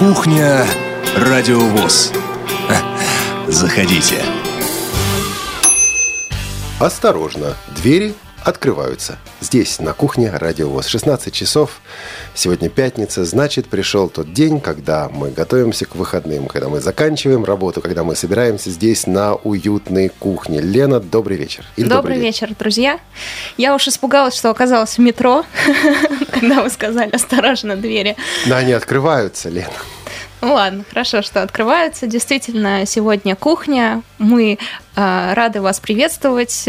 Кухня Радиовоз. Заходите. Осторожно, двери открываются. Здесь, на кухне Радио ВОЗ. 16 часов. Сегодня пятница. Значит, пришел тот день, когда мы готовимся к выходным, когда мы заканчиваем работу, когда мы собираемся здесь на уютной кухне. Лена, добрый вечер. Или добрый, добрый вечер, друзья. Я уж испугалась, что оказалась в метро, когда вы сказали «осторожно, двери». Но они открываются, Лена. Ну ладно, хорошо, что открываются. Действительно, сегодня кухня. Мы э, рады вас приветствовать.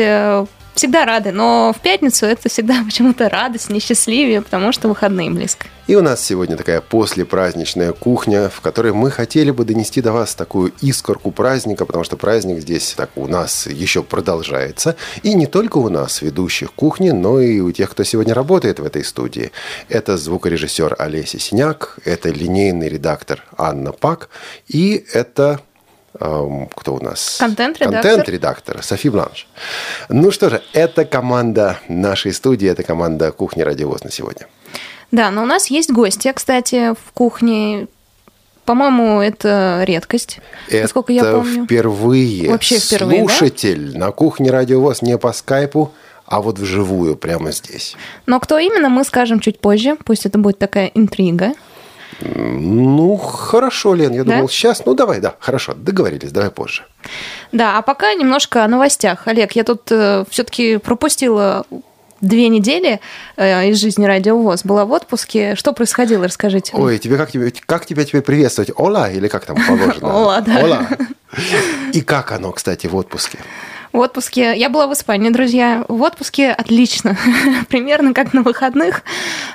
Всегда рады, но в пятницу это всегда почему-то радость, несчастливее, потому что выходные близко. И у нас сегодня такая послепраздничная кухня, в которой мы хотели бы донести до вас такую искорку праздника, потому что праздник здесь так у нас еще продолжается. И не только у нас, ведущих кухни, но и у тех, кто сегодня работает в этой студии. Это звукорежиссер Олеся Синяк, это линейный редактор Анна Пак, и это кто у нас? Контент-редактор. Контент-редактор Софи Бланш. Ну что же, это команда нашей студии, это команда «Кухни Радиовоз» на сегодня. Да, но у нас есть гости, кстати, в кухне. По-моему, это редкость, это насколько я помню. впервые. Вообще впервые, Слушатель да? на кухне Радиовоз не по скайпу, а вот вживую прямо здесь. Но кто именно, мы скажем чуть позже. Пусть это будет такая интрига. Ну, хорошо, Лен, я да? думал, сейчас. Ну, давай, да, хорошо, договорились, давай позже. Да, а пока немножко о новостях. Олег, я тут э, все-таки пропустила две недели э, из жизни Радио ВОЗ. Была в отпуске. Что происходило, расскажите. Ой, тебе как, тебе, как тебя теперь приветствовать? Ола или как там положено? Ола, да. Ола. И как оно, кстати, в отпуске? В отпуске, я была в Испании, друзья, в отпуске отлично, примерно как на выходных,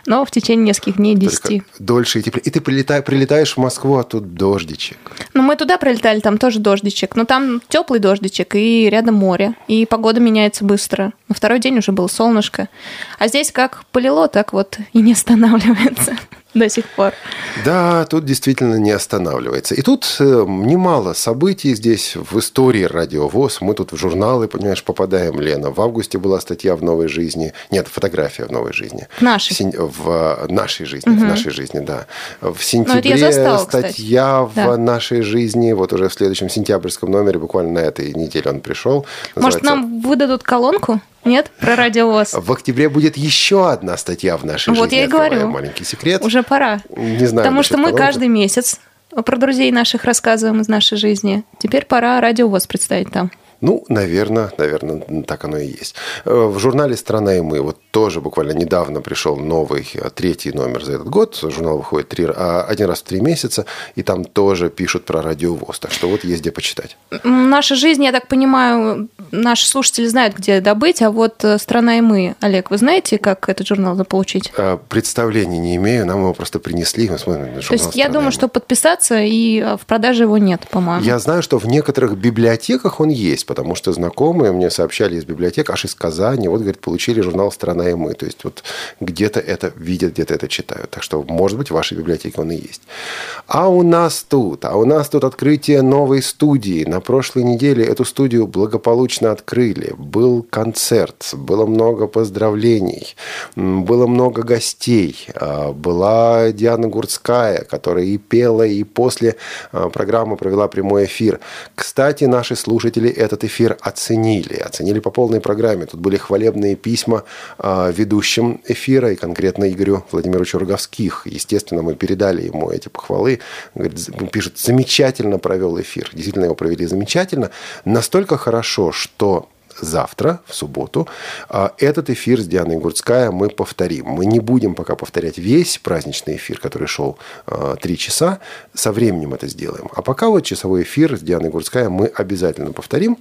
но в течение нескольких дней, десяти. Дольше и теплее. И ты прилетай, прилетаешь в Москву, а тут дождичек. Ну, мы туда прилетали, там тоже дождичек, но там теплый дождичек и рядом море, и погода меняется быстро. На второй день уже было солнышко. А здесь как полило, так вот и не останавливается до сих пор. Да, тут действительно не останавливается. И тут э, немало событий здесь в истории радиовоз. Мы тут в журналы, понимаешь, попадаем, Лена. В августе была статья в «Новой жизни». Нет, фотография в «Новой жизни». В нашей? В, сен... в нашей жизни, угу. в нашей жизни, да. В сентябре застала, статья в да. нашей жизни. Вот уже в следующем сентябрьском номере, буквально на этой неделе он пришел. Может, нам выдадут колонку? Нет, про радиовоз. В октябре будет еще одна статья в нашей вот жизни. Вот я и говорю. Маленький секрет. Уже пора. Не знаю. Потому что мы колонки. каждый месяц про друзей наших рассказываем из нашей жизни. Теперь пора радиовоз представить там. Ну, наверное, наверное, так оно и есть. Э, в журнале «Страна и мы» вот тоже буквально недавно пришел новый э, третий номер за этот год. Журнал выходит три, а, один раз в три месяца, и там тоже пишут про радиовоз. Так что вот есть где почитать. Наша жизнь, я так понимаю, наши слушатели знают, где добыть, а вот э, «Страна и мы». Олег, вы знаете, как этот журнал заполучить? Представления не имею, нам его просто принесли, мы смотрим То есть я думаю, что подписаться, и в продаже его нет, по-моему. Я знаю, что в некоторых библиотеках он есть, потому что знакомые мне сообщали из библиотек, аж из Казани, вот, говорит, получили журнал «Страна и мы». То есть вот где-то это видят, где-то это читают. Так что, может быть, в вашей библиотеке он и есть. А у нас тут, а у нас тут открытие новой студии. На прошлой неделе эту студию благополучно открыли. Был концерт, было много поздравлений, было много гостей. А, была Диана Гурцкая, которая и пела, и после а, программы провела прямой эфир. Кстати, наши слушатели этот эфир оценили. Оценили по полной программе. Тут были хвалебные письма э, ведущим эфира, и конкретно Игорю Владимиру Роговских. Естественно, мы передали ему эти похвалы. Говорит, пишет, замечательно провел эфир. Действительно, его провели замечательно. Настолько хорошо, что завтра, в субботу, а, этот эфир с Дианой Гурцкая мы повторим. Мы не будем пока повторять весь праздничный эфир, который шел а, три часа. Со временем это сделаем. А пока вот часовой эфир с Дианой Гурцкая мы обязательно повторим.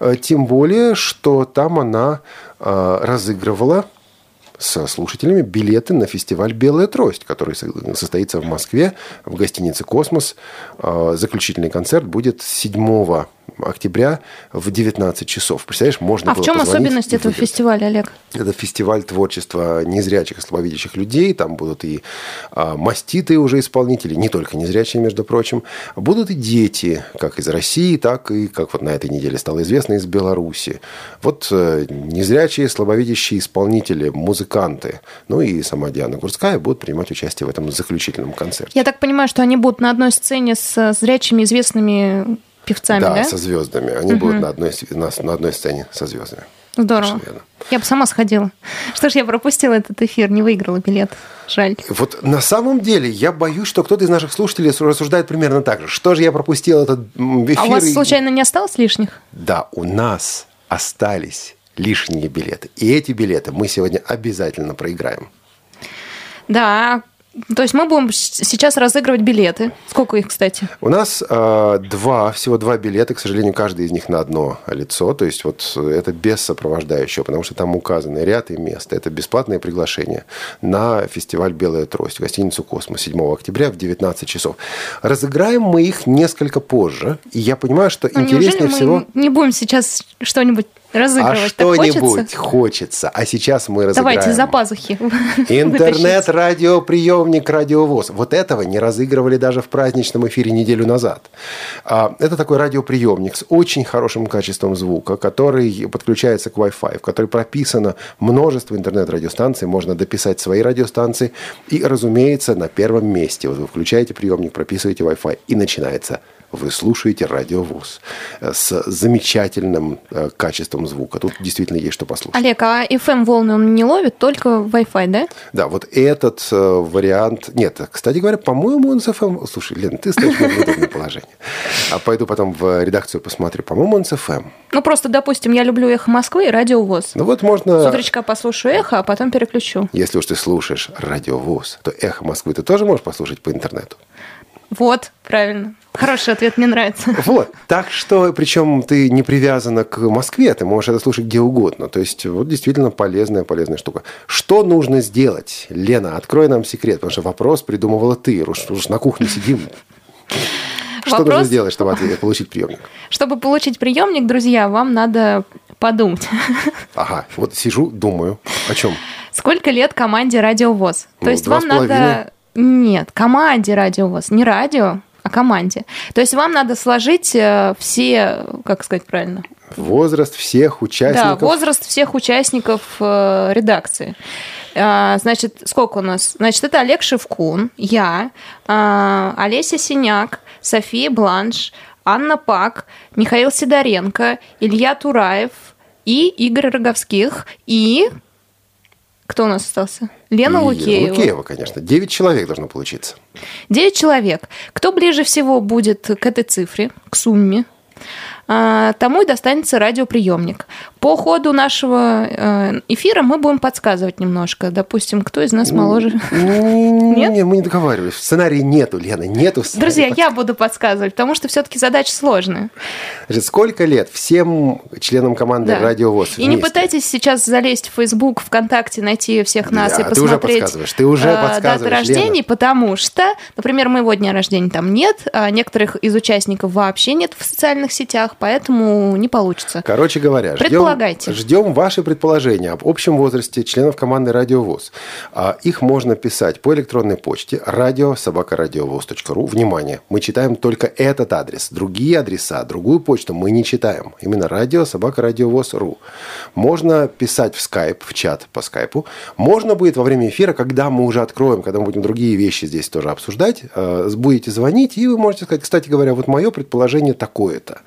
А, тем более, что там она разыгрывала со слушателями билеты на фестиваль «Белая трость», который состоится в Москве в гостинице «Космос». Заключительный концерт будет 7 октября в 19 часов. Представляешь, можно а было в чем особенность этого выиграть. фестиваля, Олег? Это фестиваль творчества незрячих и слабовидящих людей. Там будут и а, маститы уже исполнители, не только незрячие, между прочим. Будут и дети, как из России, так и, как вот на этой неделе стало известно, из Беларуси. Вот э, незрячие, слабовидящие исполнители, музыканты, ну и сама Диана Гурская будут принимать участие в этом заключительном концерте. Я так понимаю, что они будут на одной сцене с зрячими известными певцами, да? да, со звездами. Они будут на одной, на, на одной сцене со звездами. Здорово. Я бы сама сходила. Что ж, я пропустила этот эфир, не выиграла билет. Жаль. Вот на самом деле я боюсь, что кто-то из наших слушателей рассуждает примерно так же. Что же я пропустил этот эфир? А у вас случайно не осталось лишних? Да, у нас остались лишние билеты. И эти билеты мы сегодня обязательно проиграем. Да. То есть мы будем сейчас разыгрывать билеты. Сколько их, кстати? У нас э, два, всего два билета, к сожалению, каждый из них на одно лицо. То есть вот это без сопровождающего, потому что там указаны ряд и место. Это бесплатное приглашение на фестиваль «Белая трость» в гостиницу «Космос» 7 октября в 19 часов. Разыграем мы их несколько позже. И я понимаю, что Ну, интереснее всего... не будем сейчас что-нибудь разыгрывать? Так что-нибудь хочется? хочется. А сейчас мы разыграем... Давайте за пазухи. Интернет-радиоприемник «Радиовоз». Вот этого не разыгрывали даже в праздничном эфире неделю назад. А, Это такой радиоприемник с очень хорошим качеством звука, который подключается к Wi-Fi, в который прописано множество интернет-радиостанций. Можно дописать свои радиостанции. И, разумеется, на первом месте. Вот вы включаете приемник, прописываете Wi-Fi, и начинается вы слушаете радиовоз с замечательным э, качеством звука. Тут действительно есть что послушать. Олег, а FM волны он не ловит, только Wi-Fi, да? Да, вот этот э, вариант... Нет, кстати говоря, по-моему, он с FM... Слушай, Лен, ты меня в неудобное положение. А пойду потом в редакцию посмотрю. По-моему, он с FM. Ну, просто, допустим, я люблю «Эхо Москвы» и «Радиовоз». Ну вот С можно... утречка послушаю «Эхо», а потом переключу. Если уж ты слушаешь радиовоз, то «Эхо Москвы» ты тоже можешь послушать по интернету. Вот, правильно. Хороший ответ, мне нравится. Вот. Так что, причем ты не привязана к Москве, ты можешь это слушать где угодно. То есть, вот действительно полезная, полезная штука. Что нужно сделать? Лена, открой нам секрет, потому что вопрос придумывала ты. Уж, уж на кухне сидим. Что Вопрос? нужно сделать, чтобы ответ- получить приемник? Чтобы получить приемник, друзья, вам надо подумать. Ага, вот сижу, думаю. О чем? Сколько лет команде «Радиовоз»? То Ну, есть вам надо... Нет, команде «Радиовоз». Не радио, а команде. То есть вам надо сложить э, все... Как сказать правильно? Возраст всех Да, участников. возраст всех участников э, редакции. А, Значит, сколько у нас? Значит, это Олег Шевкун, я, а, Олеся Синяк, София Бланш, Анна Пак, Михаил Сидоренко, Илья Тураев и Игорь Роговских и... Кто у нас остался? Лена И Лукеева. Лукеева, конечно. Девять человек должно получиться. Девять человек. Кто ближе всего будет к этой цифре, к сумме, тому и достанется радиоприемник. По ходу нашего э, эфира мы будем подсказывать немножко. Допустим, кто из нас моложе. Нет? Не, мы не договаривались. В сценарии нету, Лена, нету. Друзья, я буду подсказывать, потому что все-таки задача сложная. Значит, сколько лет всем членам команды Да. «Радиовоз» И не пытайтесь сейчас залезть в Facebook, ВКонтакте, найти всех нас Да, и посмотреть подсказываешь, ты уже э, даты подсказываешь, рождений, Лена. потому что, например, моего дня рождения там нет, а некоторых из участников вообще нет в социальных сетях, поэтому не получится. Короче говоря, ждем, Предполагайте. ждем ваши предположения об общем возрасте членов команды «Радиовоз». А, Их можно писать по электронной почте радиособакарадиовоз.ру. Внимание, мы читаем только этот адрес. Другие адреса, другую почту мы не читаем. Именно радиособакарадиовоз.ру. Можно писать в скайп, в чат по скайпу. Можно будет во время эфира, когда мы уже откроем, когда мы будем другие вещи здесь тоже обсуждать, э, будете звонить, и вы можете сказать, кстати говоря, вот мое предположение такое-то.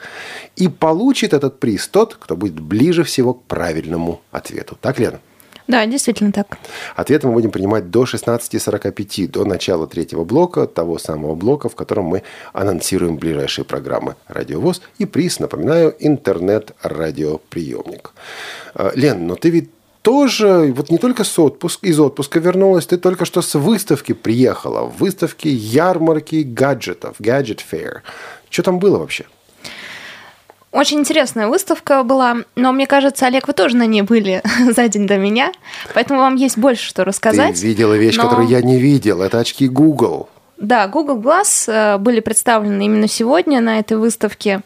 И получит этот приз тот, кто будет ближе всего к правильному ответу. Так, Лена? Да, действительно так. Ответы мы будем принимать до 16.45, до начала третьего блока, того самого блока, в котором мы анонсируем ближайшие программы «Радиовоз». И приз, напоминаю, интернет-радиоприемник. Э, Лен, но ты ведь тоже, вот не только с отпуск, из отпуска вернулась, ты только что с выставки приехала. Выставки ярмарки гаджетов, Gadget Fair. Что там было вообще? Очень интересная выставка была, но мне кажется, Олег, вы тоже на ней были за день до меня, поэтому вам есть больше что рассказать. Ты видела вещь, но- которую я не видел. Это очки Google. Да, Google Glass э, были представлены именно сегодня на этой выставке.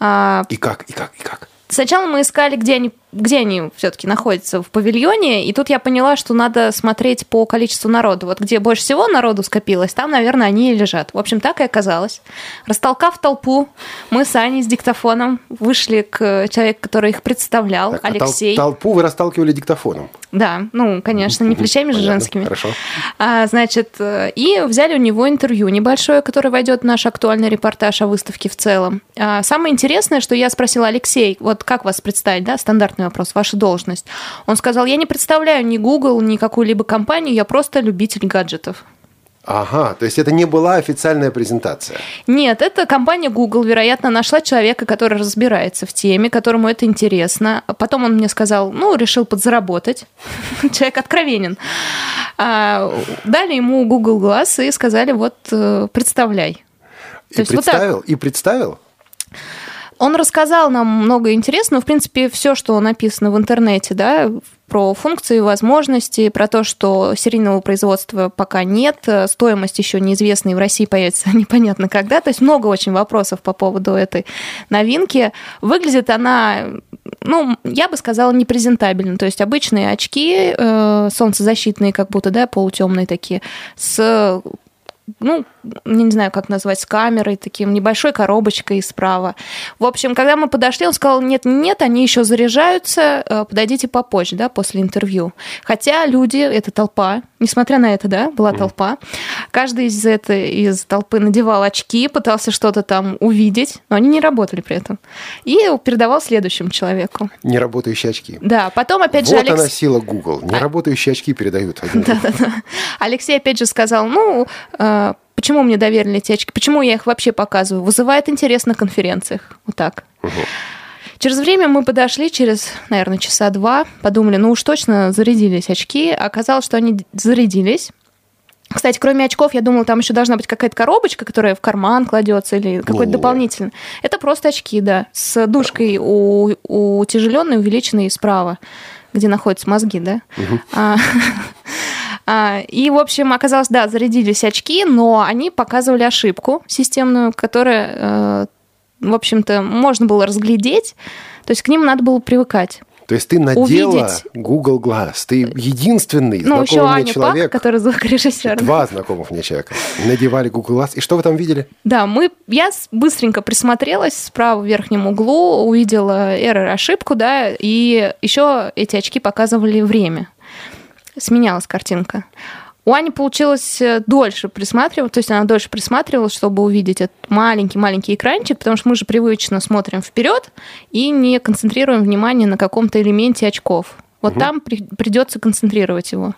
А, И как, и как, и как? Сначала мы искали, где они, где они все-таки находятся в павильоне, и тут я поняла, что надо смотреть по количеству народу. Вот где больше всего народу скопилось, там, наверное, они и лежат. В общем, так и оказалось. Растолкав толпу, мы с Аней с диктофоном вышли к человеку, который их представлял, Так, а тол- Алексей. толпу вы расталкивали диктофоном. Да, ну, конечно, не плечами же женскими. Хорошо. А, значит, э, и взяли у него интервью небольшое, которое войдет в наш актуальный репортаж о выставке в целом. А, самое интересное, что я спросила Алексей, вот как вас представить, да, стандартный вопрос, ваша должность. Он сказал, я не представляю ни Google, ни какую-либо компанию, я просто любитель гаджетов. Ага, то есть это не была официальная презентация. Нет, это компания Google, вероятно, нашла человека, который разбирается в теме, которому это интересно. Потом он мне сказал, ну, решил подзаработать. Человек откровенен. А, Дали ему Google Glass и сказали, вот, э, представляй. И представил, и представил. Он рассказал нам много интересного. В принципе, все, что написано в интернете, да, про функции, возможности, про то, что серийного производства пока нет, э, стоимость еще неизвестна, и в России появится непонятно когда. То есть много очень вопросов по поводу этой новинки. Выглядит она, ну, я бы сказала, непрезентабельно. То есть обычные очки э, солнцезащитные, как будто, да, полутемные такие, с ну, не знаю, как назвать, с камерой, таким небольшой коробочкой справа. В общем, когда мы подошли, он сказал, нет, нет, они еще заряжаются, э, подойдите попозже, да, после интервью. Хотя люди, это толпа, несмотря на это, да, была толпа, каждый из этой из толпы надевал очки, пытался что-то там увидеть, но они не работали при этом. И передавал следующему человеку. Неработающие очки. Да, потом опять вот же Алекс... она сила Google. Неработающие очки передают. Да-да-да. Алексей опять же сказал, ну, э, почему мне доверили эти очки, почему я их вообще показываю? Вызывает интерес на конференциях. Вот так. Через время мы подошли, через, наверное, часа два, подумали, ну уж точно зарядились очки. Оказалось, что они зарядились. Кстати, кроме очков, я думала, там еще должна быть какая-то коробочка, которая в карман кладется или какой-то дополнительный. Это просто очки, да, с душкой у, утяжеленной, увеличенной справа, где находятся мозги, да. А, а, И, в общем, оказалось, да, зарядились очки, но они показывали ошибку системную, которая, э, в общем-то, можно было разглядеть. То есть к ним надо было привыкать. То есть ты надела Увидеть. Google Glass. Ты единственный Ну, еще знакомый мне Аня человек. Пак, который звукорежиссер. Два знакомых мне человека надевали Google Glass. И что вы там видели? Да, мы, я быстренько присмотрелась справа в верхнем углу, увидела error ошибку, да, и еще эти очки показывали время. Сменялась картинка. У Ани получилось э, дольше присматривать, то есть она дольше присматривалась, чтобы увидеть этот маленький-маленький экранчик, потому что мы же привычно смотрим вперед и не концентрируем внимание на каком-то элементе очков. Вот там при- придется концентрировать его.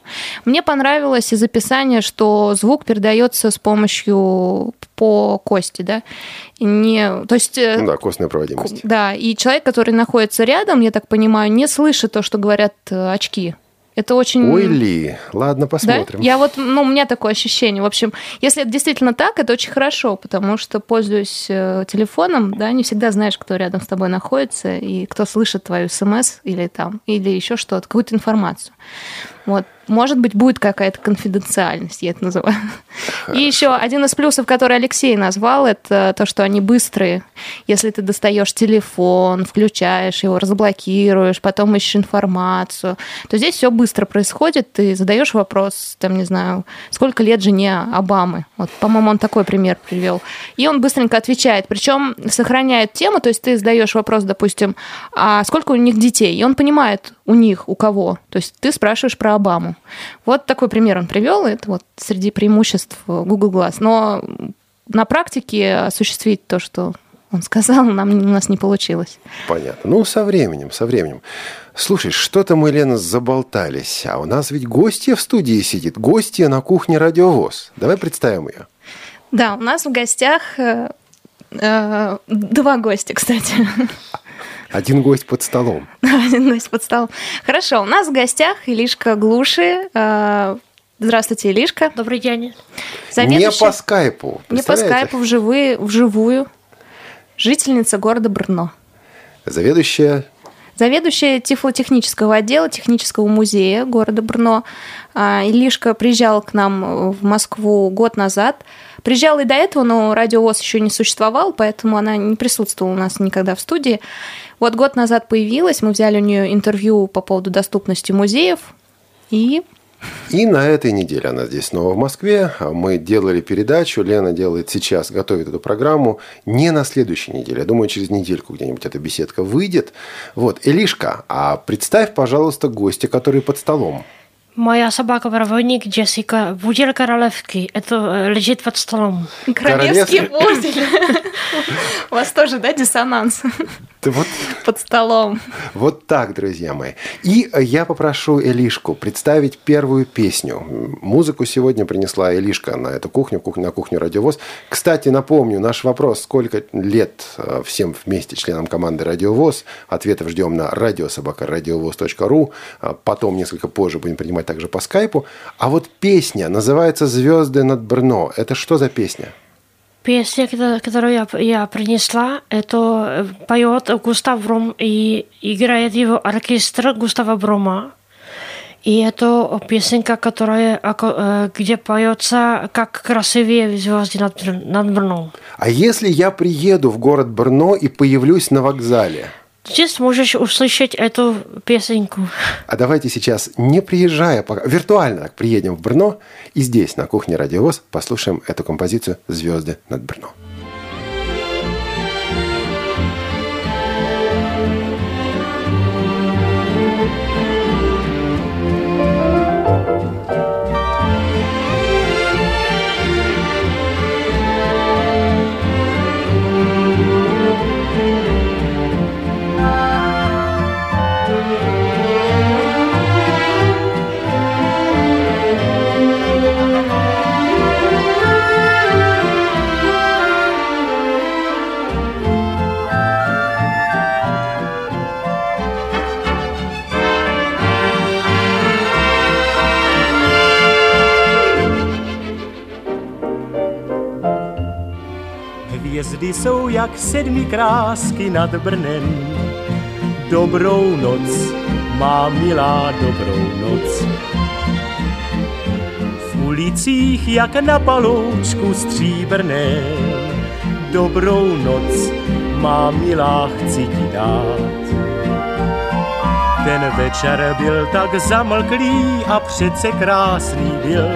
Мне понравилось из описания, что звук передается с помощью по кости, да, не, то есть э, Ну да, костная проводимость. да, и человек, который находится рядом, я так понимаю, не слышит то, что говорят э, очки. Это очень... Ой, Ли, ладно, Да? посмотрим. Я вот, ну, у меня такое ощущение. В общем, если это действительно так, это очень хорошо, потому что, пользуясь э, телефоном, да, не всегда знаешь, кто рядом с тобой находится и кто слышит твою смс или там, или еще что-то, какую-то информацию. Вот. Может быть, будет какая-то конфиденциальность, я это называю. И еще один из плюсов, который Алексей назвал, это то, что они быстрые. Если ты достаешь телефон, включаешь его, разблокируешь, потом ищешь информацию, то здесь все быстро происходит. Ты задаешь вопрос, там, не знаю, сколько лет жене Обамы. Вот, по-моему, он такой пример привел. И он быстренько отвечает. Причем сохраняет тему, то есть ты задаешь вопрос, допустим, а сколько у них детей? И он понимает, у них, у кого. То есть ты спрашиваешь про Обаму. Вот такой пример он привел. Это вот среди преимуществ Google Glass. Но на практике осуществить то, что он сказал, нам, у нас не получилось. Понятно. Ну, со временем, со временем. Слушай, что-то мы, Лена, заболтались. А у нас ведь гостья в студии сидит. Гостья на кухне Радиовоз. Давай представим ее. Да, у нас в гостях э, э, два гостя, кстати. Один гость под столом. Один гость под столом. Хорошо, у нас в гостях Илишка Глуши. Э, Здравствуйте, Илишка. Добрый день. Не Заведующая- по скайпу. Не по скайпу, вживую, вживую. Жительница города Брно. Заведующая Заведующая тифлотехнического отдела технического музея города Брно. А, Илишка приезжал к нам в Москву год назад. Приезжал и до этого, но радиовоз еще не существовал, поэтому она не присутствовала у нас никогда в студии. Вот год назад появилась, мы взяли у нее интервью по поводу доступности музеев, и и на этой неделе она здесь снова в Москве. Мы делали передачу. Лена делает сейчас, готовит эту программу. Не на следующей неделе. Я думаю, через недельку где-нибудь эта беседка выйдет. Вот, Элишка, а представь, пожалуйста, гостя, который под столом. Моя собака-проводник Джессика, пудель королевский, это э, лежит под столом. Королевский пудель. У вас тоже, да, диссонанс? вот, под столом. Вот так, друзья мои. И я попрошу Элишку представить первую песню. Музыку сегодня принесла Элишка на эту кухню, на кухню Радиовоз. Кстати, напомню, наш вопрос, сколько лет э, всем вместе членам команды Радиовоз. Ответов ждем на радиособака.радиовоз.ру. А потом, несколько позже, будем принимать также по скайпу. А вот песня называется «Звезды над Брно». Это что за песня? Песня, которую я, я принесла, это э, поет Густав Бром и играет его оркестр Густава Брома. И это песенка, которая, э, где поется «Как красивее звезды над, над Брном». А если я приеду в город Брно и появлюсь на вокзале – Здесь можешь услышать эту песенку. А давайте сейчас, не приезжая, пока, виртуально приедем в Брно и здесь, на кухне Радиовоз, послушаем эту композицию «Звезды над Брно». Hvězdy jsou jak sedmi krásky nad Brnem. Dobrou noc, má milá dobrou noc. V ulicích jak na paloučku stříbrné. Dobrou noc, má milá, chci ti dát. Ten večer byl tak zamlklý a přece krásný byl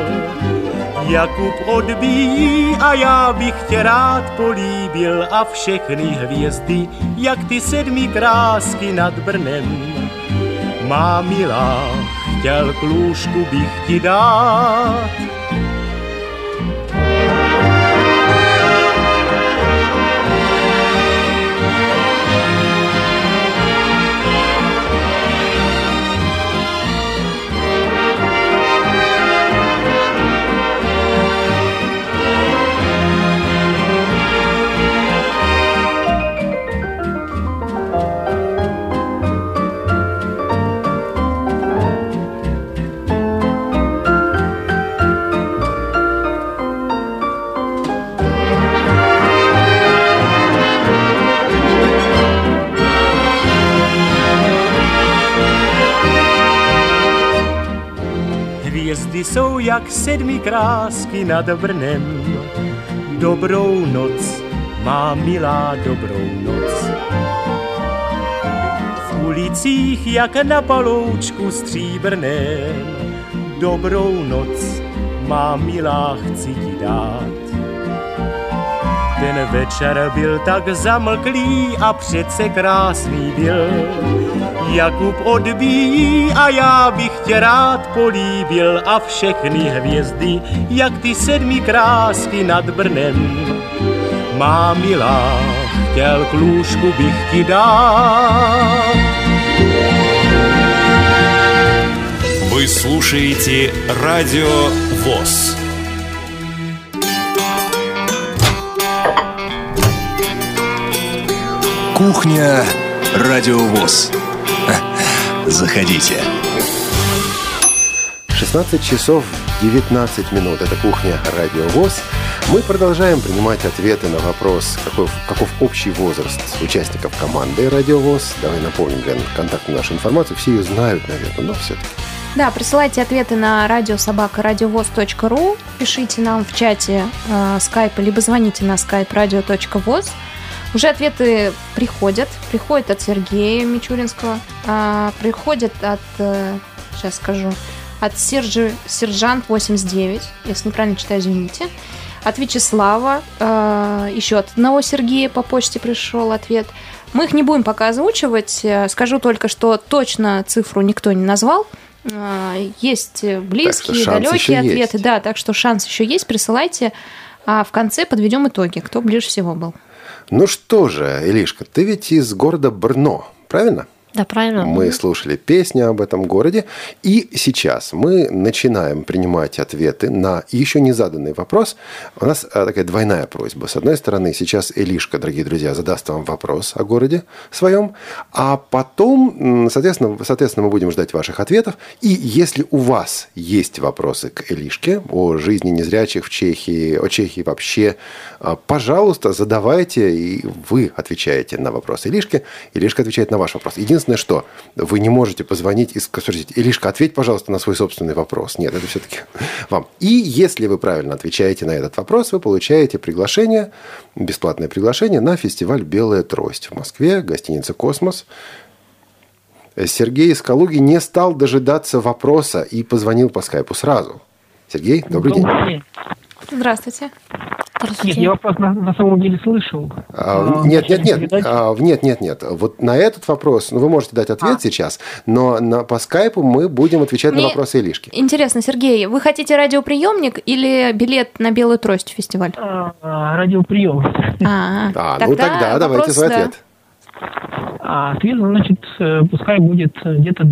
Jakub odbíjí a já bych tě rád políbil a všechny hvězdy, jak ty sedmi krásky nad Brnem. Má milá, chtěl klůžku bych ti dát, jak sedmi krásky nad Brnem. Dobrou noc, má milá dobrou noc. V ulicích jak na paloučku stříbrném. Dobrou noc, má milá, chci ti dát. Ten večer byl tak zamlklý a přece krásný byl. Jakub odbíjí a já bych tě rád políbil a všechny hvězdy, jak ty sedmi krásky nad Brnem. Má milá, chtěl klůžku bych ti dát. Вы слушаете Радио ВОЗ. Кухня Радио ВОЗ. Заходите. 16 часов 19 минут. Это кухня Радио ВОЗ. Мы продолжаем принимать ответы на вопрос, каков, каков общий возраст участников команды «Радиовоз». Давай напомним, Лен, контактную нашу информацию. Все ее знают, наверное, но все-таки. Да, присылайте ответы на радиособака.радиовоз.ру, пишите нам в чате э, скайпа, либо звоните на skype radio.voz. Уже ответы приходят. Приходят от Сергея Мичуринского, э, приходят от, э, сейчас скажу, от Сержи, Сержант 89, если неправильно читаю, извините. От Вячеслава, э, еще от одного Сергея по почте пришел ответ. Мы их не будем пока озвучивать. Э, Скажу только, что точно цифру никто не назвал. Э, Есть близкие, шанс еще далекие ответы. есть. Да, так что шанс еще есть. Присылайте. А в конце подведем итоги, кто ближе всего был. Ну что же, Илишка, ты ведь из города Брно, правильно? Да, правильно. Мы слушали песни об этом городе, и сейчас мы начинаем принимать ответы на еще не заданный вопрос. У нас а, такая двойная просьба. С одной стороны, сейчас Илишка, дорогие друзья, задаст вам вопрос о городе своем, а потом, соответственно, соответственно, мы будем ждать ваших ответов. И если у вас есть вопросы к Илишке о жизни незрячих в Чехии, о Чехии вообще, а, пожалуйста, задавайте, и вы отвечаете на вопрос Илишки, Илишка отвечает на ваш вопрос. Единственное, что вы не можете позвонить и спросить, Илишка, ответь, пожалуйста, на свой собственный вопрос. Нет, это все-таки вам. И если вы правильно отвечаете на этот вопрос, вы получаете приглашение, бесплатное приглашение на фестиваль «Белая трость» в Москве, гостиница «Космос». Сергей из Калуги не стал дожидаться вопроса и позвонил по скайпу сразу. Сергей, добрый день. день. Здравствуйте. Нет, я вопрос на, на самом деле слышал. А, А, Нет, нет, нет. А, нет, нет, нет. Вот на этот вопрос, ну, вы можете дать ответ А. сейчас, но на, по скайпу мы будем отвечать на Мне- вопросы Илишки. Интересно, Сергей, вы хотите радиоприемник или билет на Белую трость фестиваль? А, а, радиоприем. А, А, ну тогда давайте вопрос, свой да. ответ. А ответ, значит, э, пускай будет э, где-то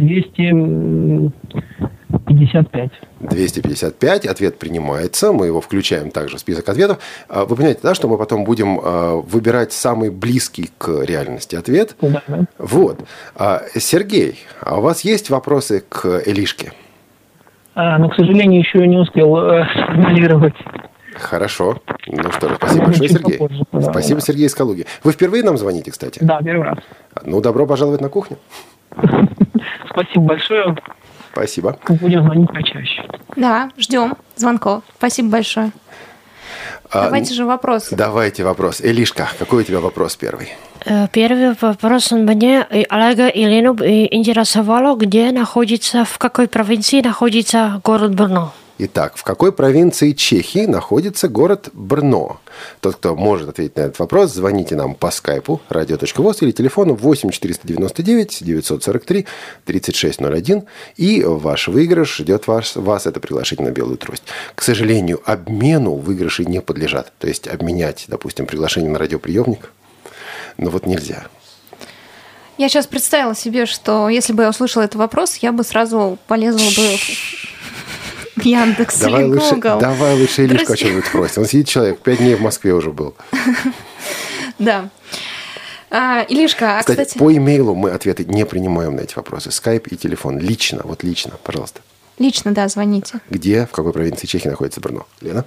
255. 255, ответ принимается, мы его включаем также в список ответов. А, Вы понимаете, да, что мы потом будем а, выбирать самый близкий к реальности ответ? Да, да. Вот. А, Сергей, а у вас есть вопросы к Илишке? А, но, к сожалению, еще не успел э, сформулировать. Хорошо. Ну что же, спасибо большое, Сергей. попозже, да, Спасибо, да. Сергей из Калуги. Вы впервые нам звоните, кстати? Да, первый раз. Ну, добро пожаловать на кухню. Спасибо большое. Спасибо. Будем звонить почаще. Да, ждем звонков. Спасибо большое. А, Давайте же вопрос. Давайте вопрос. Элишка, какой у тебя вопрос первый? Э, Первый вопрос мне и Олега и Лену э, интересовало, где находится, в какой провинции находится город Брно. Итак, в какой провинции Чехии находится город Брно? Тот, кто может ответить на этот вопрос, звоните нам по скайпу radio.voz или телефону 8 499 943 3601 и ваш выигрыш ждет вас, вас это приглашение на белую трость. К сожалению, обмену выигрыши не подлежат. То есть обменять, допустим, приглашение на радиоприемник, ну вот нельзя. Я сейчас представила себе, что если бы я услышала этот вопрос, я бы сразу полезла бы Яндекс Давай или лучше, Google. давай лучше Илишку о чем-нибудь спросим. Он сидит человек, пять дней в Москве уже был. Да. А, Илишка, а, Кстати, кстати, по имейлу мы ответы не принимаем на эти вопросы. Скайп и телефон. Лично, вот лично, пожалуйста. лично, да, звоните. Где, в какой провинции Чехии находится Брно? Лена?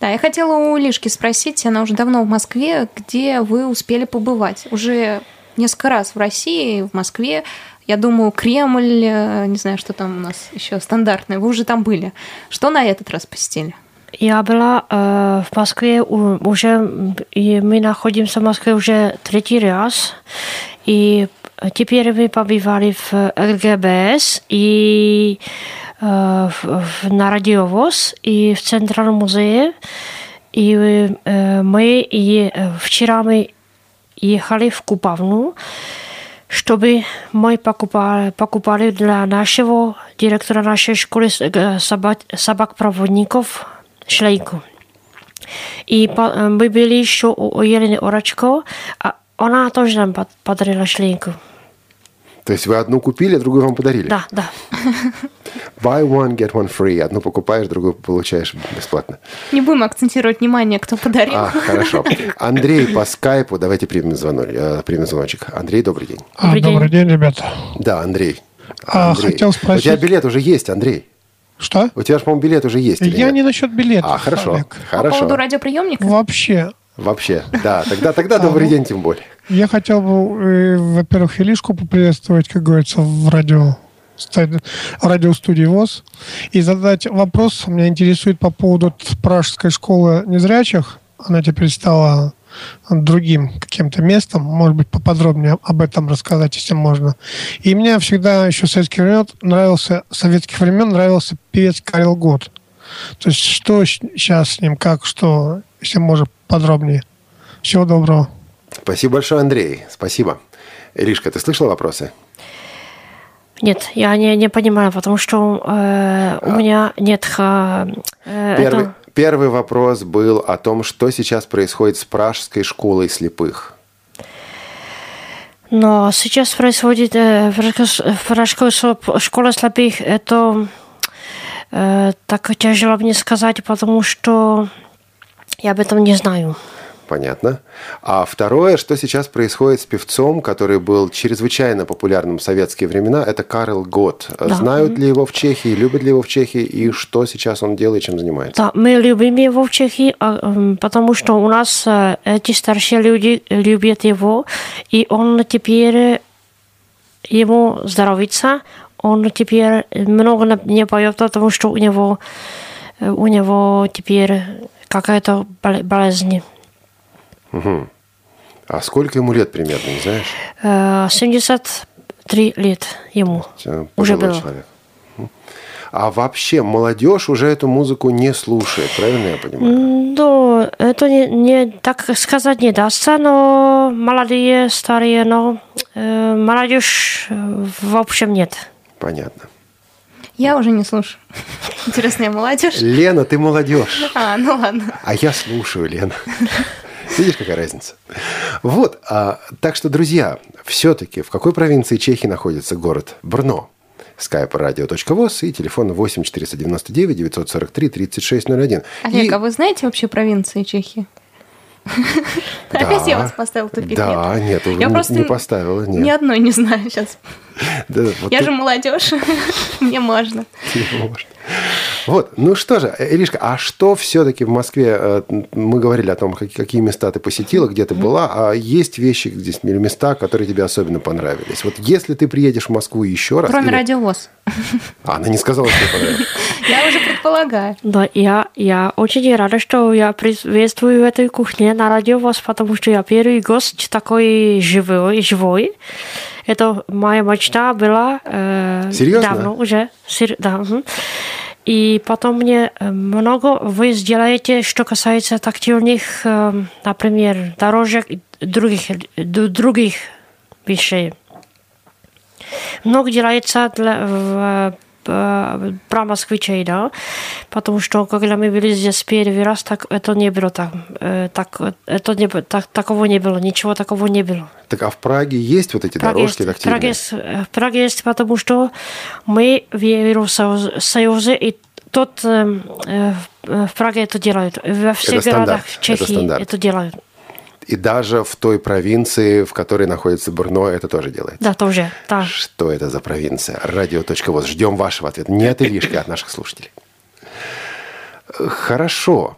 Да, я хотела у Лишки спросить, она уже давно в Москве, где вы успели побывать? Уже несколько раз в России, в Москве. Я думаю, Кремль, э, не знаю, что там у нас еще стандартное. Вы уже там были. Что на этот раз посетили? Я была э, в Москве уже, и мы находимся в Москве уже третий раз. И теперь мы побывали в ЛГБС и э, в- в- на радиовоз и в Центральном музее. И э, мы и, э, вчера мы ехали в Купавну, чтобы мы покупали, покупали для нашего директора нашей школы э, собак, собак-проводников šlejku. I pa, my byli ještě u, u Jeleny Oračko a ona тоже нам под- подарила šlejku. То есть вы одну купили, а другую вам подарили? Да, да. Buy one, get one free. Одну покупаешь, другую получаешь бесплатно. Не будем акцентировать внимание, кто подарил. А, хорошо. Андрей по скайпу. Давайте примем, звонок, э, примем звоночек. Андрей, добрый день. Добрый А, Добрый день, ребята. Да, Андрей. А, Андрей. хотел У тебя спросить- билет уже есть, Андрей. Что? У тебя же, по-моему, билет уже есть. Я нет? не насчет билета. А, хорошо, Олег. По хорошо. поводу радиоприемника? Вообще. Вообще, да, тогда, тогда добрый день тем более. Я хотел бы, э, во-первых, Илишку поприветствовать, как говорится, в радио радиостудии ВОЗ и задать вопрос. Меня интересует по поводу Пражской школы незрячих. Она теперь стала другим каким-то местом. Может быть, поподробнее об этом рассказать, если можно. И мне всегда еще с советских времен нравился, советских времен нравился певец Карел Гот. То есть, что сейчас с ним, как, что, если можно подробнее. Всего доброго. Спасибо большое, Андрей. Спасибо. Иришка, ты слышала вопросы? Нет, я не, не понимаю, потому что э, у меня нет... э, э, Первый, это- первый вопрос был о том, что сейчас происходит с Пражской школой слепых. Но сейчас происходит э, шо- школе слепых, это э, так тяжело мне сказать, потому что я об этом не знаю. Понятно. А второе, что сейчас происходит с певцом, который был чрезвычайно популярным в советские времена, это Карл Гот. Знают ли его в Чехии, любят ли его в Чехии, и что сейчас он делает, чем занимается? Да, мы любим его в Чехии, а, м, потому что у нас э, эти старшие люди любят его, и он теперь ему здоровится, он теперь много не- поет, потому что у него, э, у него теперь какая-то боле- болезнь. А сколько ему лет примерно, не знаешь? Э, 73 лет ему. Э, Уже пожилой было. человек. А вообще молодежь уже эту музыку не слушает, правильно я понимаю? Да, это не, не так сказать не дастся, но молодые, старые, но э, молодежь э, в общем нет. Понятно. Я уже не слушаю. Интересная молодежь. Лена, ты молодежь. А, ну ладно. А я слушаю, Лена. Видишь, какая разница? Вот, а, так что, друзья, все-таки в какой провинции Чехии находится город Брно? skype radio.voz и телефон 8 499 943 3601. Олег, И- а вы знаете вообще провинции Чехии? Опять я вас поставил тупик. Да, нет, уже Я не- поставила. Ни одной не знаю сейчас. Да, вот Я тут же молодежь. Мне можно. Вот, ну что же, Иришка, а что все-таки в Москве, э, мы говорили о том, как- какие места ты посетила, где ты была, а есть вещи здесь, или места, которые тебе особенно понравились? Вот если ты приедешь в Москву еще раз... Кроме или- радиовоз. А, она не сказала, что понравилось. Я уже предполагаю. Да, я, я очень рада, что я приветствую в этой кухне на радио вас, потому что я первый гость такой живой, живой. Это моя мечта была э, Серьезно? давно уже. Сер- да, мгм. И потом мне э, много вы сделаете, что касается тактильных, э, например, дорожек и других, д- других вещей. Много делается для, в, э, про москвичей, да, потому что когда мы были здесь первый раз, так это не было так, э, так это не, так, такого не было, ничего такого не было. Так, а в Праге есть вот эти Прага дорожки есть, тактильные? Прага есть, э, в Праге есть, потому что мы в Евросоюзе, и тот э, э, в в Праге это делают. Во всех стандарт, городах это Чехии стандарт. это делают. И даже в той провинции, в которой находится Брно, это тоже делается. Да, тоже. Да. Что это за провинция? Радио.воз. Ждем вашего ответа. Не от Илишки, а от наших слушателей. Э, Хорошо.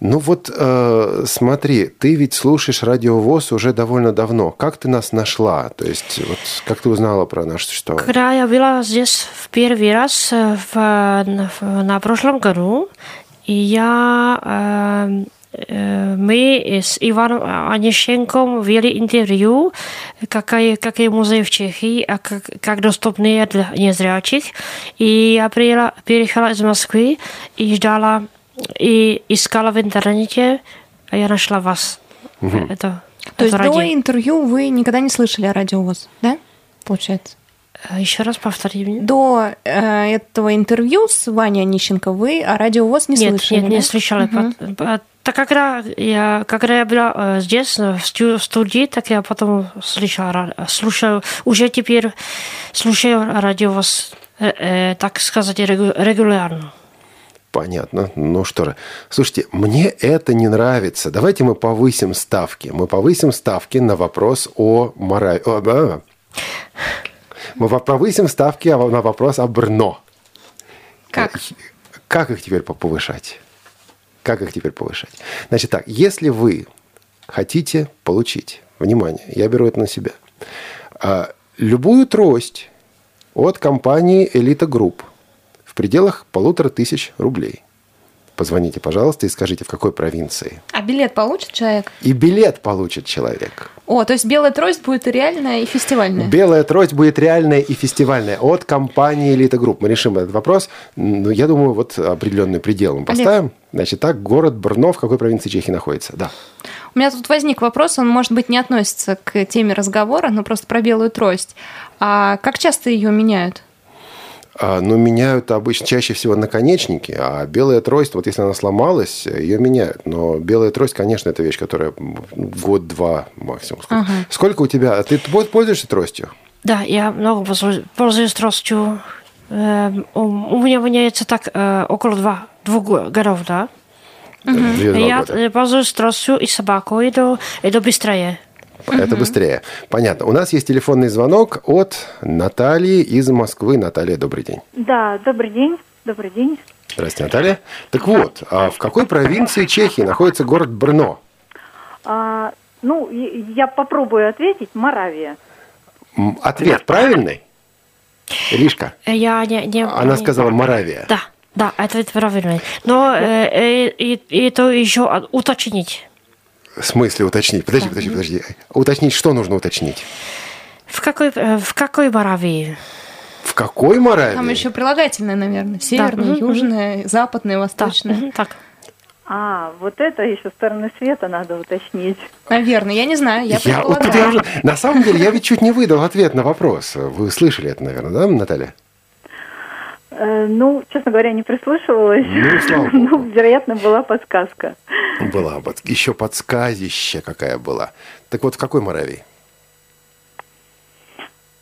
Ну вот э, смотри, ты ведь слушаешь Радио ВОЗ уже довольно давно. Как ты нас нашла? То есть, вот как ты узнала про наше существование? Когда я была здесь в первый раз э, в, в- на прошлом году, и я, э, э, мы с Иваном Онищенком вели интервью, какие, какие музеи в Чехии, а как, как доступны для незрячих. И я приехала, переехала из Москвы и ждала, и искала в интернете, а я нашла вас. Это, То есть это до интервью вы никогда не слышали о радиовоз, да? Получается. Еще раз повтори мне. До э, этого интервью с Ваней Онищенко вы о радиовоз не нет, слышали, Нет, не да? слышала. Пот- по- Так когда я, когда я была э, здесь, э, в сту- в студии, так я потом слышала, ра- слушаю, уже теперь слушаю радио вас, э, э, так сказать, регу- регулярно. Понятно. Ну что же. Слушайте, мне это не нравится. Давайте мы повысим ставки. Мы повысим ставки на вопрос о морали. О, да. Мы повысим ставки на вопрос о Брно. Как? Как их теперь повышать? Как их теперь повышать? Значит так, если вы хотите получить, внимание, я беру это на себя, а, любую трость от компании «Элита Групп» в пределах полутора тысяч рублей. Позвоните, пожалуйста, и скажите, в какой провинции. А билет получит человек? И билет получит человек. О, то есть белая трость будет реальная и фестивальная. Белая трость будет реальная и фестивальная от компании «Элита Групп». Мы решим этот вопрос. Ну, я думаю, вот определенный предел мы поставим. Значит, так, город Брно в какой провинции Чехии находится? Да. У меня тут возник вопрос, он, может быть, не относится к теме разговора, но просто про белую трость. А как часто ее меняют? А, Ну, меняют обычно чаще всего наконечники, а белая трость, вот если она сломалась, ее меняют. Но белая трость, конечно, это вещь, которая год-два максимум. Сколько, Ага. сколько у тебя? Ты пользуешься тростью? Да, я много пользуюсь- тростью. Эм, У меня меняется так э, около два, двух го- годов, да. Две-два Я пользуюсь тростью и собакой, это, это быстрее. Это быстрее. Понятно. У нас есть телефонный звонок от Натальи из Москвы. Наталья, добрый день. Да, добрый день. Добрый день. Здравствуйте, Наталья. Так вот, а в какой провинции Чехии находится город Брно? А, ну, я попробую ответить. Моравия. Ответ правильный? Лишка. Я не, не, Она не- сказала Моравия. Да, да, это правильно. Но э, э, и, и это еще уточнить. В смысле уточнить? Подожди, подожди, подожди. Уточнить, что нужно уточнить? В какой, э, в какой Моравии? В какой Моравии? Там еще прилагательное, наверное. Северное, Мгм, южное, западное, Да, восточное. мгм, так. А, вот это еще стороны света надо уточнить. Наверное, я не знаю, я Я, вот я уже- на самом деле, я ведь чуть не выдал ответ на вопрос. Вы слышали это, наверное, да, Наталья? Э, ну, честно говоря, не прислушивалась. Ну, слава богу. Ну, вероятно, была подсказка. Была под- еще подсказище какая была. Так вот, в какой Моравии?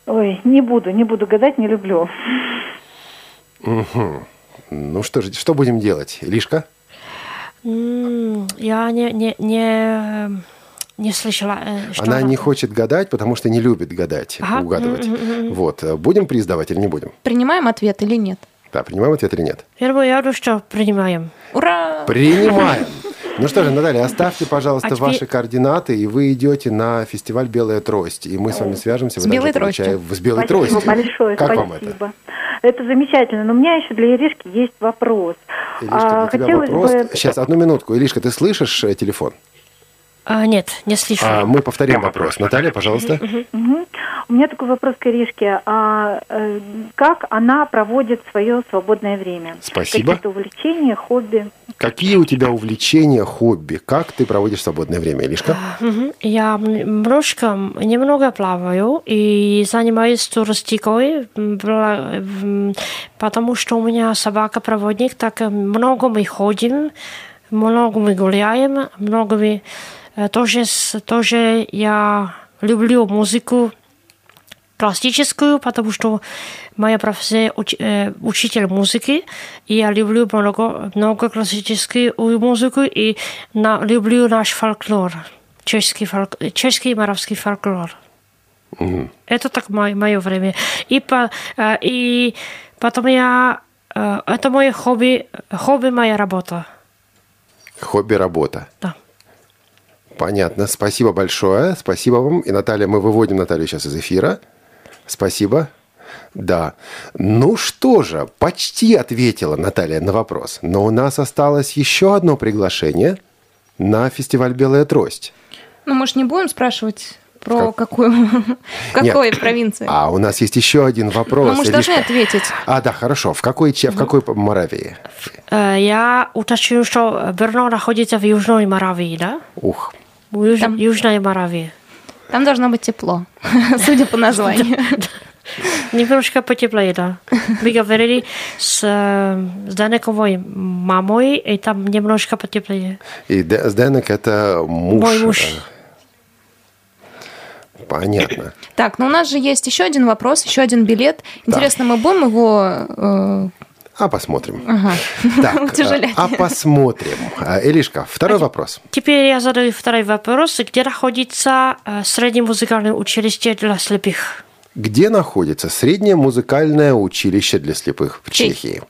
Ой, не буду, не буду гадать, не люблю. Ну что же, что будем делать? Лишка? Я не, не, не, не слышала. э, что Она она- не хочет гадать, потому что не любит гадать, Ага. угадывать. Вот. э, Будем приз давать или не будем? Принимаем ответ или нет? Да, принимаем ответ или нет? Первое, я думаю, что принимаем. Ура! Принимаем. Ну что же, Наталья, оставьте, пожалуйста, А теперь- ваши координаты, и вы идете на фестиваль «Белая трость». И мы с вами свяжемся. С белой тростью. С белой спасибо тростью. большое, Как спасибо. вам это? Это замечательно. Но у меня еще для Иришки есть вопрос. Илишка, А, для тебя хотелось вопрос. бы... Сейчас, одну минутку. Илишка, ты слышишь э, телефон? А, нет, не слышу. А, мы повторим вопрос. Наталья, пожалуйста. Мгм. У меня такой вопрос к Иришке. А, э, как она проводит свое свободное время? Спасибо. Какие-то увлечения, хобби? Какие у тебя увлечения, хобби? Как ты проводишь свободное время, Илишка? Мгм. Я немножко, немного плаваю и занимаюсь туристикой, потому что у меня собака-проводник, так э, много мы ходим, много мы гуляем, много мы тоже, тоже я люблю музыку классическую, потому что моя профессия уч- э, учитель музыки, и я люблю много, много классическую музыку и на, люблю наш фольклор, чешский, фольк, чешский и моравский фольклор. Это так мое, мое время. И, по, э, и потом я... э, Это мое хобби, хобби моя работа. Хобби, работа. Да. Понятно. Спасибо большое. Спасибо вам. И, Наталья, мы выводим Наталью сейчас из эфира. Спасибо. Да. Ну что же, почти ответила Наталья на вопрос. Но у нас осталось еще одно приглашение на фестиваль «Белая трость». Ну, может, не будем спрашивать про Как- какую, в какой провинции? А у нас есть еще один вопрос. Ну, мы же должны ответить. А, да, хорошо. В какой, в какой Моравии? Э, Я уточню, что Брно находится в Южной Моравии, да? Ух, В Юж- Там. Южной Моравии. Там должно быть тепло, судя по названию. Немножко потеплее, да. Мы говорили с, э, с Данековой мамой, и там немножко потеплее. и Сденек – это муж. Мой муж. э, Понятно. Так, ну у нас же есть еще один вопрос, еще один билет. Интересно, мы будем его... А посмотрим. Ага. Так, Утяжелять. а посмотрим. А, Элишка, второй вопрос. Теперь я задаю второй вопрос. Где находится э, среднее музыкальное училище для слепых? Где находится среднее музыкальное училище для слепых в Чехии?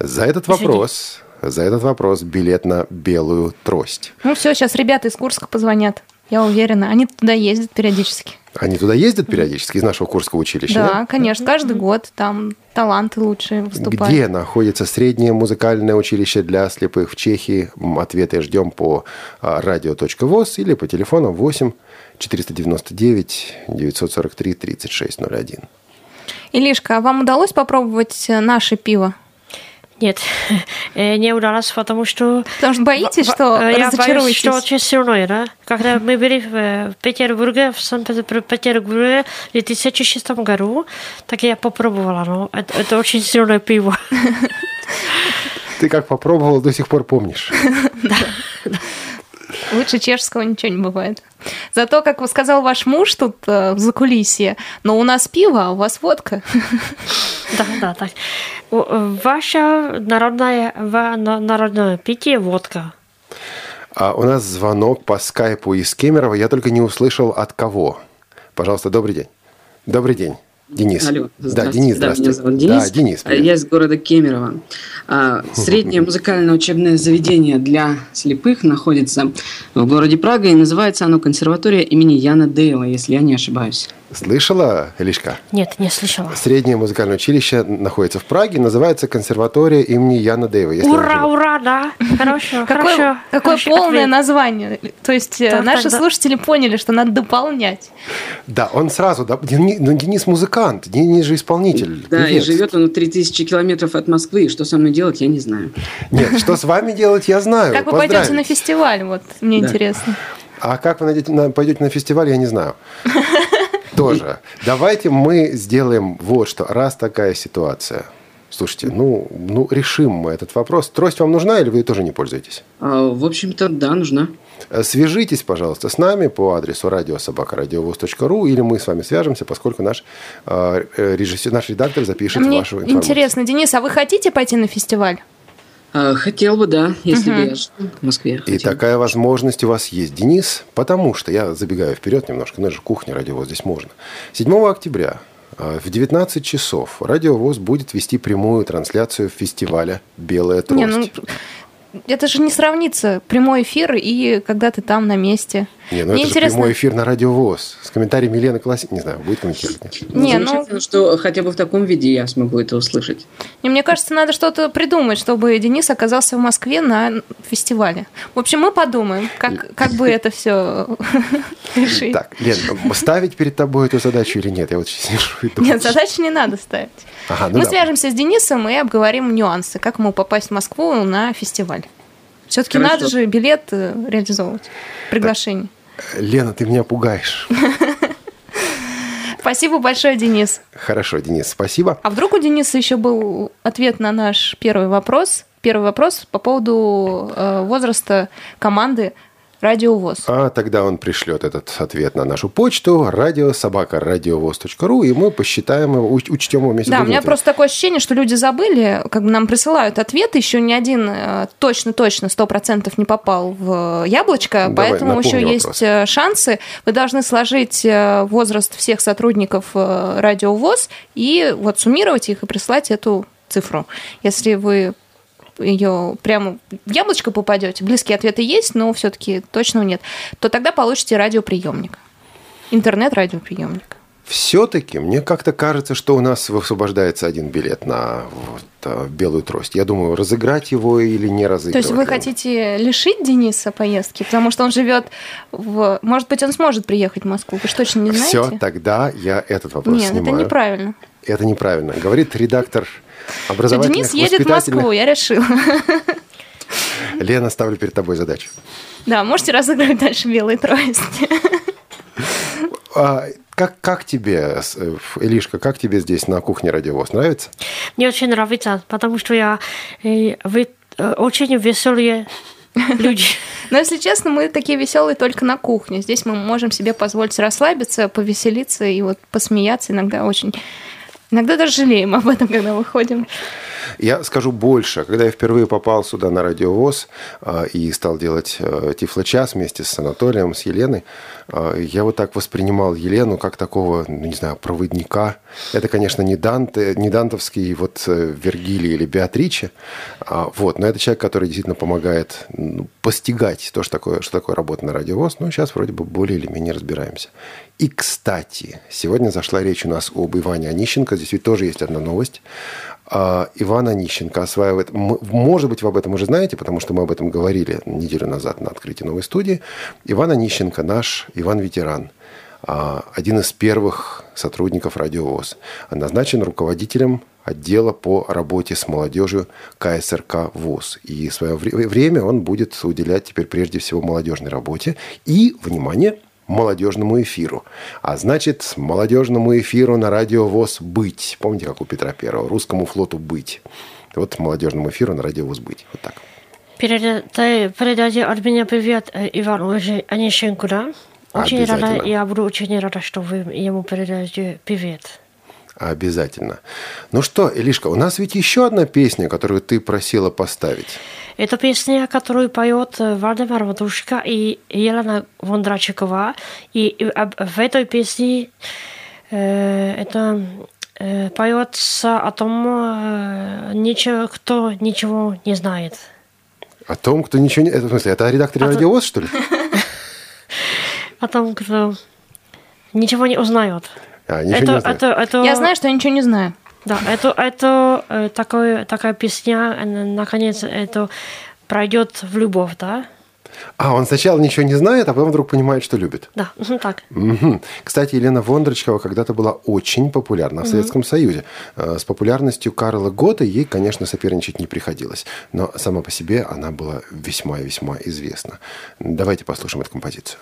За этот вопрос, за этот вопрос билет на белую трость. Ну все, сейчас ребята из Курска позвонят. Я уверена, они туда ездят периодически. Они туда ездят периодически из нашего Курского училища? Да, конечно, каждый год там таланты лучшие выступают. Где находится среднее музыкальное училище для слепых в Чехии? Ответы ждем по а, радио.воз или по телефону 8 499 943 3601. Илишка, а вам удалось попробовать наше пиво? Нет, не удалось, потому что... Потому что боитесь, что Я боюсь, что очень сильное, да? Когда мы были в э, Петербурге, в Санкт-Петербурге в 2006 году, так я попробовала, но это, это очень сильное пиво. Ты как попробовал, до сих пор помнишь. Лучше чешского ничего не бывает. Зато, как вы сказал ваш муж тут э, в закулисье, но у нас пиво, а у вас водка. Да, да, так. Э, Ваше народное, народное питье – водка. А у нас звонок по скайпу из Кемерово. Я только не услышал от кого. Пожалуйста, добрый день. Добрый день. Денис. Алло, Да. Денис, Да, здравствуйте. меня зовут Денис. Да, Денис. А привет. Я из города Кемерово. А, Среднее музыкальное учебное заведение для слепых находится в городе Прага, и называется оно консерватория имени Яна Дейла, если я не ошибаюсь. Слышала, Илишка? Нет, не слышала. Среднее музыкальное училище находится в Праге, называется консерватория имени Яна не Ура, ура, да. Хорошо, Какое, хорошо. какое хороший полное ответ. название. То есть э, Так, наши так, да. слушатели поняли, что надо дополнять. Да, он сразу, да, ну, Денис музыкант, Денис же исполнитель. Да, и живет он в 3000 километров от Москвы, и что со мной делать, я не знаю. Нет, что с вами делать, я знаю. Как вы пойдете на фестиваль? Вот мне интересно. А как вы пойдете на фестиваль, я не знаю. Тоже. Давайте мы сделаем вот что. Раз такая ситуация. Слушайте, ну, ну решим мы этот вопрос. Трость вам нужна или вы тоже не пользуетесь? А, в общем-то, да, нужна. Э, Свяжитесь, пожалуйста, с нами по адресу радиособакарадиовоз.ру или мы с вами свяжемся, поскольку наш, э, э, режиссер, наш редактор запишет Мне вашу информацию. интересно, Денис, а вы хотите пойти на фестиваль? А, хотел бы, да, если бы я жил в Москве. И хотел такая возможность у вас есть, Денис, потому что, я забегаю вперед немножко, но это же кухня радиовоз, здесь можно. 7 октября э, в 19 часов радиовоз будет вести прямую трансляцию фестиваля «Белая трость». Не, ну это же не сравнится прямой эфир и когда ты там на месте. Не, ну Мне это интересно. же прямой эфир на радиовоз. С комментариями Елены Колоси... Не знаю, будет комментировать? Ну, Не, ну, замечательно, что хотя бы в таком виде я смогу это услышать. не, мне кажется, надо что-то придумать, чтобы Денис оказался в Москве на фестивале. В общем, мы подумаем, как, как бы это все решить. Так, Лен, ставить перед тобой эту задачу или нет? Я вот сейчас сижу и думаю. Нет, задачи не надо ставить. Ага, ну Мы да. свяжемся с Денисом и обговорим нюансы, как ему попасть в Москву на фестиваль. Все-таки Хорошо. надо же билет э, реализовывать, приглашение. Лена, ты меня пугаешь. Спасибо большое, Денис. Хорошо, Денис, спасибо. А вдруг у Дениса еще был ответ на наш первый вопрос? Первый вопрос по поводу э, возраста команды Радиовоз. А тогда он пришлет этот ответ на нашу почту радиособака.радиовоз.ру, и мы посчитаем его, уч- учтем его вместе Да, у меня просто такое ощущение, что люди забыли, как бы нам присылают ответы, еще ни один э, точно-точно сто процентов не попал в яблочко, Давай, поэтому еще напомни есть вопрос. э, шансы. Вы должны сложить э, возраст всех сотрудников Радиовоз и вот суммировать их и прислать эту цифру. Если вы ее прямо в яблочко попадете, близкие ответы есть, но все-таки точного нет, то тогда получите радиоприемник. Интернет-радиоприемник. Все-таки мне как-то кажется, что у нас высвобождается один билет на вот, э, белую трость. Я думаю, разыграть его или не То разыгрывать. есть вы хотите лишить Дениса поездки, потому что он живет в... Может быть, он сможет приехать в Москву, вы же точно не знаете? Все, тогда я этот вопрос Нет, это снимаю. неправильно. Это неправильно. Говорит редактор образовательных Денис едет в Москву, я решила. Лена, ставлю перед тобой задачу. Да, можете разыгрывать дальше белые трости. А, как, как тебе, э, Илишка, как тебе здесь на кухне радиовоз? Нравится? Мне очень нравится, потому что я э, вы э, очень веселые люди. Но, если честно, мы такие веселые только на кухне. Здесь мы можем себе позволить расслабиться, повеселиться и вот посмеяться иногда очень... Иногда даже жалеем об этом, когда выходим. Я скажу больше. Когда я впервые попал сюда на радиовоз э, и стал делать э, Тифлочас вместе с Анатолием, с Еленой, э, я вот так воспринимал Елену как такого, ну, не знаю, проводника. Это, конечно, не, Данте, не дантовский вот э, Вергилий или Беатриче, а, вот, но это человек, который действительно помогает ну, постигать то, что такое, что такое работа на радиовоз. Ну, сейчас вроде бы более или менее разбираемся. И, кстати, сегодня зашла речь у нас об Иване Онищенко. Здесь ведь тоже есть одна новость. А, Иван Онищенко осваивает... Может быть, вы об этом уже знаете, потому что мы об этом говорили неделю назад на открытии новой студии. Иван Онищенко наш Иван-ветеран а, один из первых сотрудников радиовоз, назначен руководителем отдела по работе с молодежью КСРК ВОЗ. И свое время он будет уделять теперь прежде всего молодежной работе и, внимание, молодежному эфиру. А значит, молодежному эфиру на радио ВОЗ быть. Помните, как у Петра Первого? Русскому флоту быть. Вот молодежному эфиру на радио ВОЗ быть. Вот так. Передайте, передайте от меня привет э, Ивану Онищенко, да? Очень рада, я буду очень рада, что вы ему передаете привет. Обязательно. Ну что, Илишка, у нас ведь еще одна песня, которую ты просила поставить. Это песня, которую поет Владимир Матушка и Елена Вондрачикова. И в этой песне э, это э, поется о том, э, ничего, кто ничего не знает. О том, кто ничего не... Это, в смысле, это о редакторе а радиовоз, то... что ли? О том, кто ничего не узнает. А, ничего это, не знает. Это, это... Я знаю, что я ничего не знаю. Да, это, это э, такое, такая песня, наконец, это пройдет в любовь, да? А, он сначала ничего не знает, а потом вдруг понимает, что любит. Да, так. Угу. Кстати, Елена Вондрочкова когда-то была очень популярна в Советском угу. Союзе. Э, с популярностью Карла Гота ей, конечно, соперничать не приходилось. Но сама по себе она была весьма и весьма известна. Давайте послушаем эту композицию.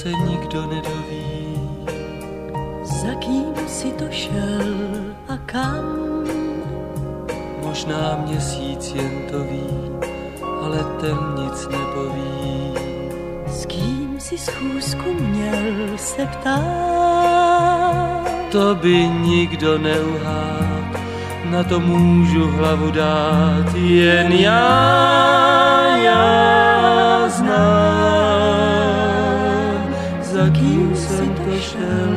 Se nikdo nedoví. Za kým si to šel a kam? Možná měsíc jen to ví, ale ten nic nepoví. S kým si schůzku měl se ptát? To by nikdo neuhádl, na to můžu hlavu dát, jen já, já znám, šel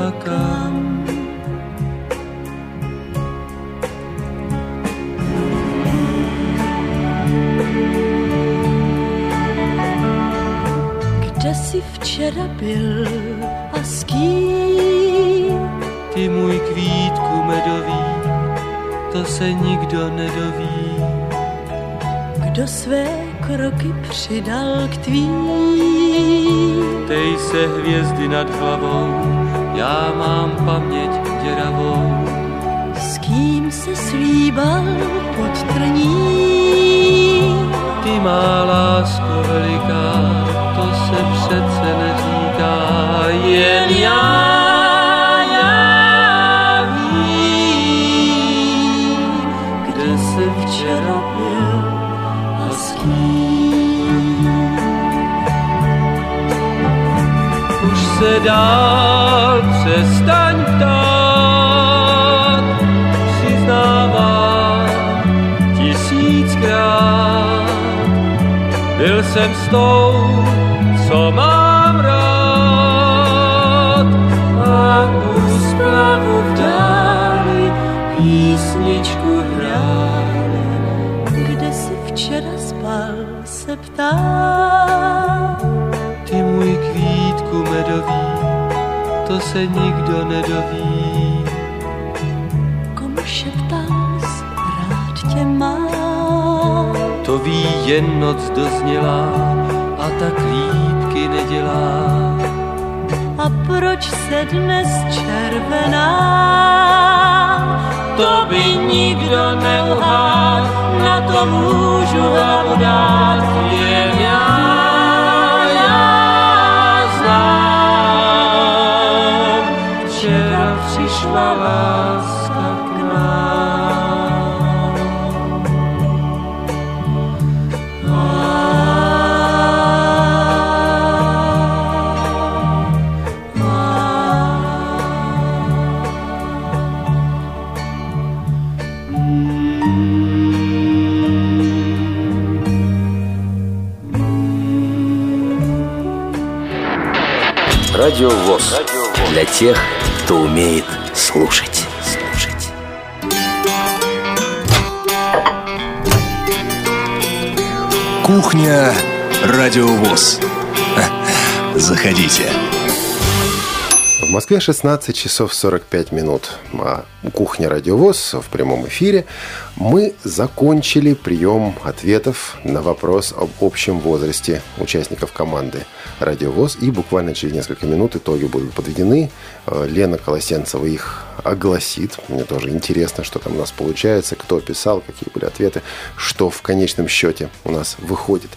a kam. Kde jsi včera byl a s kým? Ty můj kvítku medový, to se nikdo nedoví. Kdo své kroky přidal k tvým? Tej se hvězdy nad hlavou, já mám paměť děravou. S kým se slíbal pod trní? Ty má lásko veliká, to se přece neříká, jen já, já dál přestaň ptát, přiznávám tisíckrát, byl jsem s tou, se nikdo nedoví. Komu jsi, rád tě mám. To ví jen noc doznělá a tak lípky nedělá. A proč se dnes červená? To by nikdo neuhádl, na to můžu hlavu dát jen já. Přišla láska k nám. Радио ВОЗ. Для тех, кто умеет слушать. Слушать. Кухня Радио ВОЗ. Заходите. Москве 16 часов 45 минут. А Кухня Радиовоз в прямом эфире. Мы закончили прием ответов на вопрос об общем возрасте участников команды Радиовоз. И буквально через несколько минут итоги будут подведены. Э, Лена Колосенцева их огласит. Мне тоже интересно, что там у нас получается, кто писал, какие были ответы, что в конечном счете у нас выходит.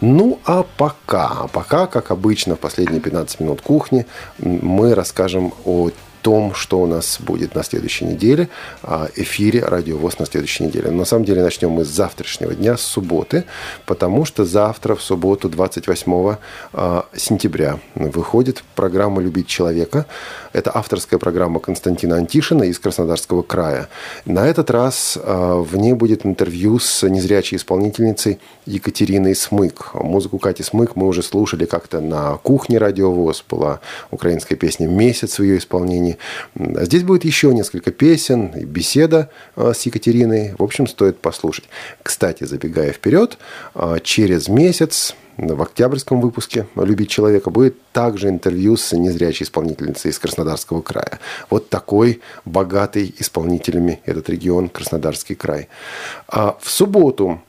Ну, а пока, пока, как обычно, в последние 15 минут кухни мы расскажем о том, что у нас будет на следующей неделе, о эфире Радио ВОЗ на следующей неделе. Но на самом деле начнем мы с завтрашнего дня, с субботы, потому что завтра, в субботу, 28 а, сентября, выходит программа «Любить человека». Это авторская программа Константина Антишина из Краснодарского края. На этот раз а, в ней будет интервью с незрячей исполнительницей Екатериной Смык. Музыку Кати Смык мы уже слушали как-то на кухне Радио ВОЗ. Была украинская песня «Месяц» в ее исполнении. А Здесь будет еще несколько песен и беседа а, с Екатериной. В общем, стоит послушать. Кстати, забегая вперед, а, через месяц в октябрьском выпуске «Любить человека» будет также интервью с незрячей исполнительницей из Краснодарского края. Вот такой богатый исполнителями этот регион Краснодарский край. А в субботу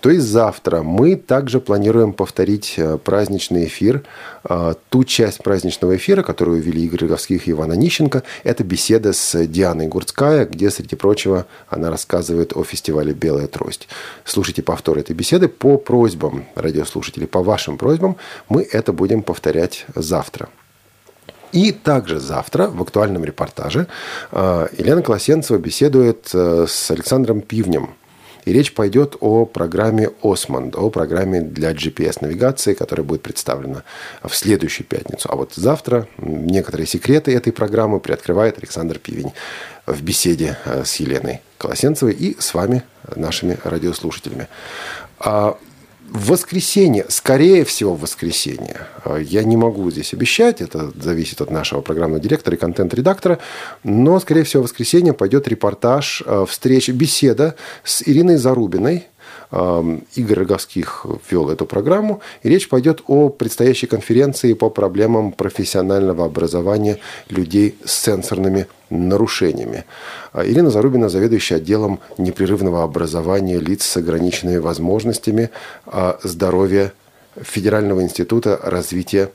то есть завтра мы также планируем повторить э, праздничный эфир. Э, ту часть праздничного эфира, которую вели Игорь Роговских и Иван Онищенко, это беседа с Дианой Гурцкая, где, среди прочего, она рассказывает о фестивале «Белая трость». Слушайте повтор этой беседы по просьбам радиослушателей, по вашим просьбам. Мы это будем повторять завтра. И также завтра в актуальном репортаже э, Елена Колосенцева беседует с Александром Пивнем – и речь пойдет о программе Осмонд, о программе для GPS-навигации, которая будет представлена в следующую пятницу. А вот завтра некоторые секреты этой программы приоткрывает Александр Пивень в беседе э, с Еленой Колосенцевой и с вами, нашими радиослушателями. В воскресенье, скорее всего, в воскресенье. Э, я не могу здесь обещать, это зависит от нашего программного директора и контент-редактора, но, скорее всего, в воскресенье пойдет репортаж, э, встреча, беседа с Ириной Зарубиной, эм, Игорь Роговских ввел эту программу, и речь пойдет о предстоящей конференции по проблемам профессионального образования людей с сенсорными нарушениями. А Ирина Зарубина, заведующая отделом непрерывного образования лиц с ограниченными возможностями а, здоровья Федерального института развития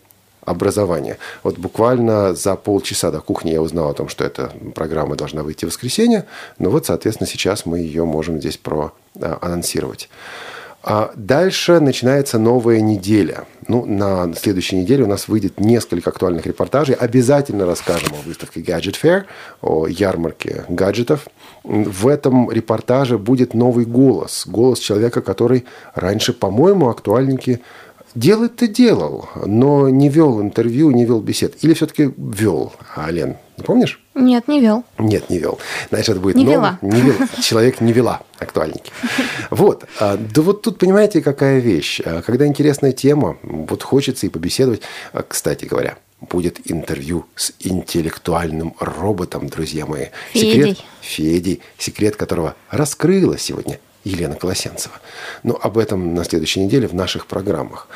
образования. Вот буквально за полчаса до кухни я узнал о том, что эта программа должна выйти в воскресенье. Ну вот, соответственно, сейчас мы ее можем здесь проанонсировать. А дальше начинается новая неделя. Ну, на следующей неделе у нас выйдет несколько актуальных репортажей. Обязательно расскажем о выставке Gadget Fair, о ярмарке гаджетов. В этом репортаже будет новый голос. Голос человека, который раньше, по-моему, актуальники делать-то делал, но не вел интервью, не вел бесед. Или все-таки вел, а, Лен, не помнишь? Нет, не вел. Нет, не вел. Значит, это будет не новый... Вела. Не вела. Человек не вела актуальники. Вот. А, да вот тут, понимаете, какая вещь. А, когда интересная тема, вот хочется и побеседовать. А, кстати говоря, будет интервью с интеллектуальным роботом, друзья мои. Секрет Федей, секрет которого раскрыла сегодня Елена Колосенцева. Но об этом на следующей неделе в наших программах.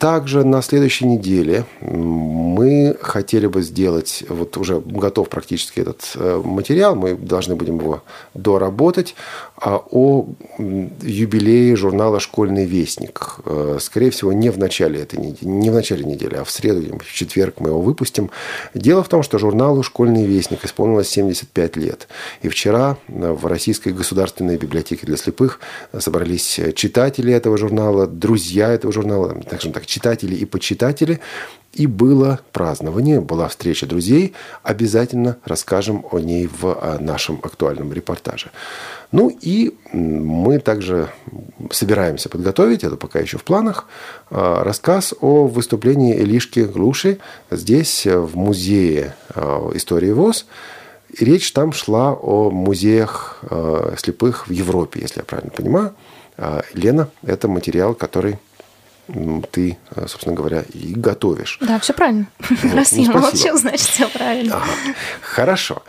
Также на следующей неделе мы хотели бы сделать, вот уже готов практически этот э, материал, мы должны будем его доработать, а, о юбилее журнала «Школьный вестник». Э, скорее всего, не в начале этой недели, не в начале недели, а в среду, в четверг мы его выпустим. Дело в том, что журналу «Школьный вестник» исполнилось 75 лет. И вчера в Российской государственной библиотеке для слепых собрались читатели этого журнала, друзья этого журнала, скажем так, читатели и почитатели. И было празднование, была встреча друзей. Обязательно расскажем о ней в нашем актуальном репортаже. Ну и мы также собираемся подготовить, это пока еще в планах, а, рассказ о выступлении Элишки Глуши здесь, в музее а, истории ВОЗ. И речь там шла о музеях а, слепых в Европе, если я правильно понимаю. Лена, это материал, который ты, собственно говоря, и готовишь. Да, все правильно. Вот, Раз ну, я молчу, значит, все правильно. Ага. Хорошо.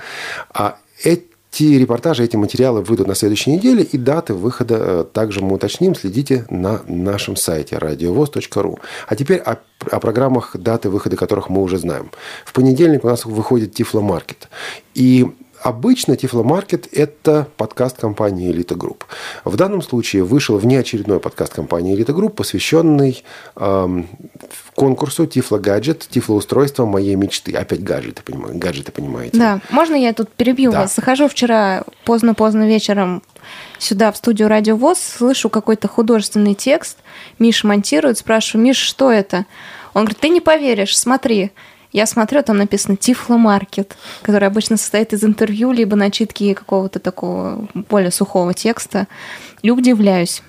А эти репортажи, эти материалы выйдут на следующей неделе, и даты выхода э, также мы уточним. Следите на нашем сайте радиовоз.ру. А теперь о, о программах, даты выхода которых мы уже знаем. В понедельник у нас выходит Тифломаркет. И Обычно Тифломаркет – это подкаст компании «Элита Групп». В данном случае вышел внеочередной подкаст компании «Элита Групп», посвященный эм, конкурсу Тифло Тифлоустройство моей мечты. Опять гаджеты, понимаю, гаджеты, понимаете? Да. Можно я тут перебью да. вас? Захожу вчера поздно-поздно вечером сюда, в студию Радио ВОС, слышу какой-то художественный текст. Миша монтирует, спрашиваю, Миш, что это? Он говорит, ты не поверишь, смотри. Я смотрю, там написано Тифло Маркет, который обычно состоит из интервью, либо начитки какого-то такого более сухого текста. И удивляюсь.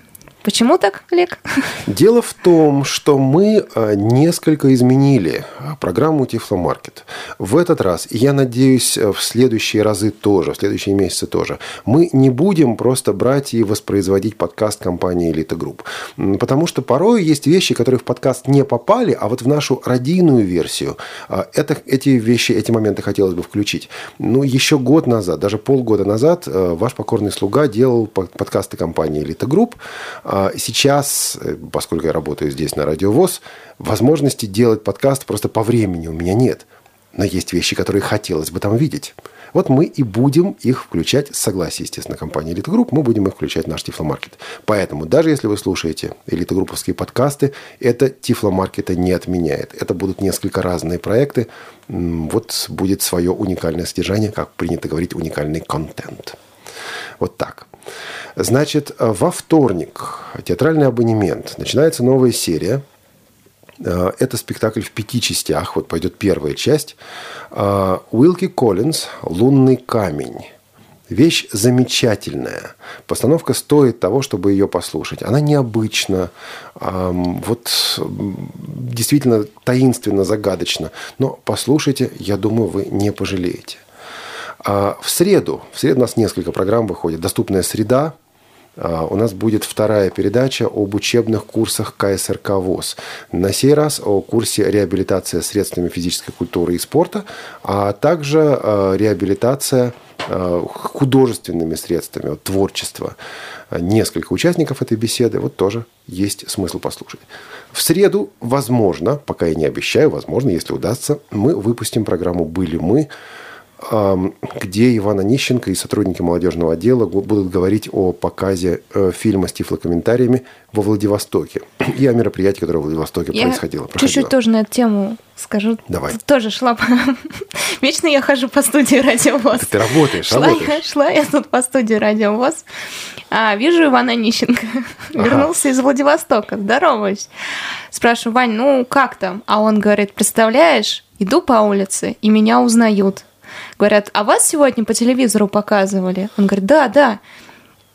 Почему так, Олег? Дело в том, что мы а, несколько изменили а, программу Тифломаркет. В этот раз, и я надеюсь, в следующие разы тоже, в следующие месяцы тоже, мы не будем просто брать и воспроизводить подкаст компании Элита Групп. Потому что порой есть вещи, которые в подкаст не попали, а вот в нашу радийную версию это, эти вещи, эти моменты хотелось бы включить. Ну, еще год назад, даже полгода назад, ваш покорный слуга делал подкасты компании Элита Групп, сейчас, э, поскольку я работаю здесь на Радио ВОС, возможности делать подкаст просто по времени у меня нет. Но есть вещи, которые хотелось бы там видеть. Вот мы и будем их включать, с согласия, естественно, компании Элита Групп, мы будем их включать в наш Тифломаркет. Поэтому, даже если вы слушаете элитогрупповские подкасты, это Тифломаркета не отменяет. Это будут несколько разные проекты. Вот будет свое уникальное содержание, как принято говорить, уникальный контент. Вот так. Значит, во вторник театральный абонемент. Начинается новая серия. Э, это спектакль в пяти частях. Вот пойдет первая часть. Э, Уилки Коллинз «Лунный камень». Вещь замечательная. Постановка стоит того, чтобы ее послушать. Она необычна, вот действительно таинственно, загадочно. Но послушайте, я думаю, вы не пожалеете. А в среду, в среду у нас несколько программ выходит. «Доступная среда», а, у нас будет вторая передача об учебных курсах КСРК ВОЗ. На сей раз о курсе реабилитация средствами физической культуры и спорта, а также а, реабилитация художественными средствами, вот, творчество. Несколько участников этой беседы, вот тоже есть смысл послушать. В среду, возможно, пока я не обещаю, возможно, если удастся, мы выпустим программу «Были мы», где Иван Онищенко и сотрудники молодежного отдела будут говорить о показе э, фильма с тифлокомментариями во Владивостоке и о мероприятии, которое в Владивостоке я происходило. Чуть-чуть тоже на эту тему скажу. Давай. Тоже шла по... Вечно я хожу по студии Радиовоз. Ты работаешь, шла работаешь. Я, шла я тут по студии Радиовоз. А, вижу Ивана Онищенко. Ага. Вернулся из Владивостока. Здороваюсь. Спрашиваю, Вань, ну как там? А он говорит, представляешь, иду по улице, и меня узнают говорят, а вас сегодня по телевизору показывали? Он говорит, да, да.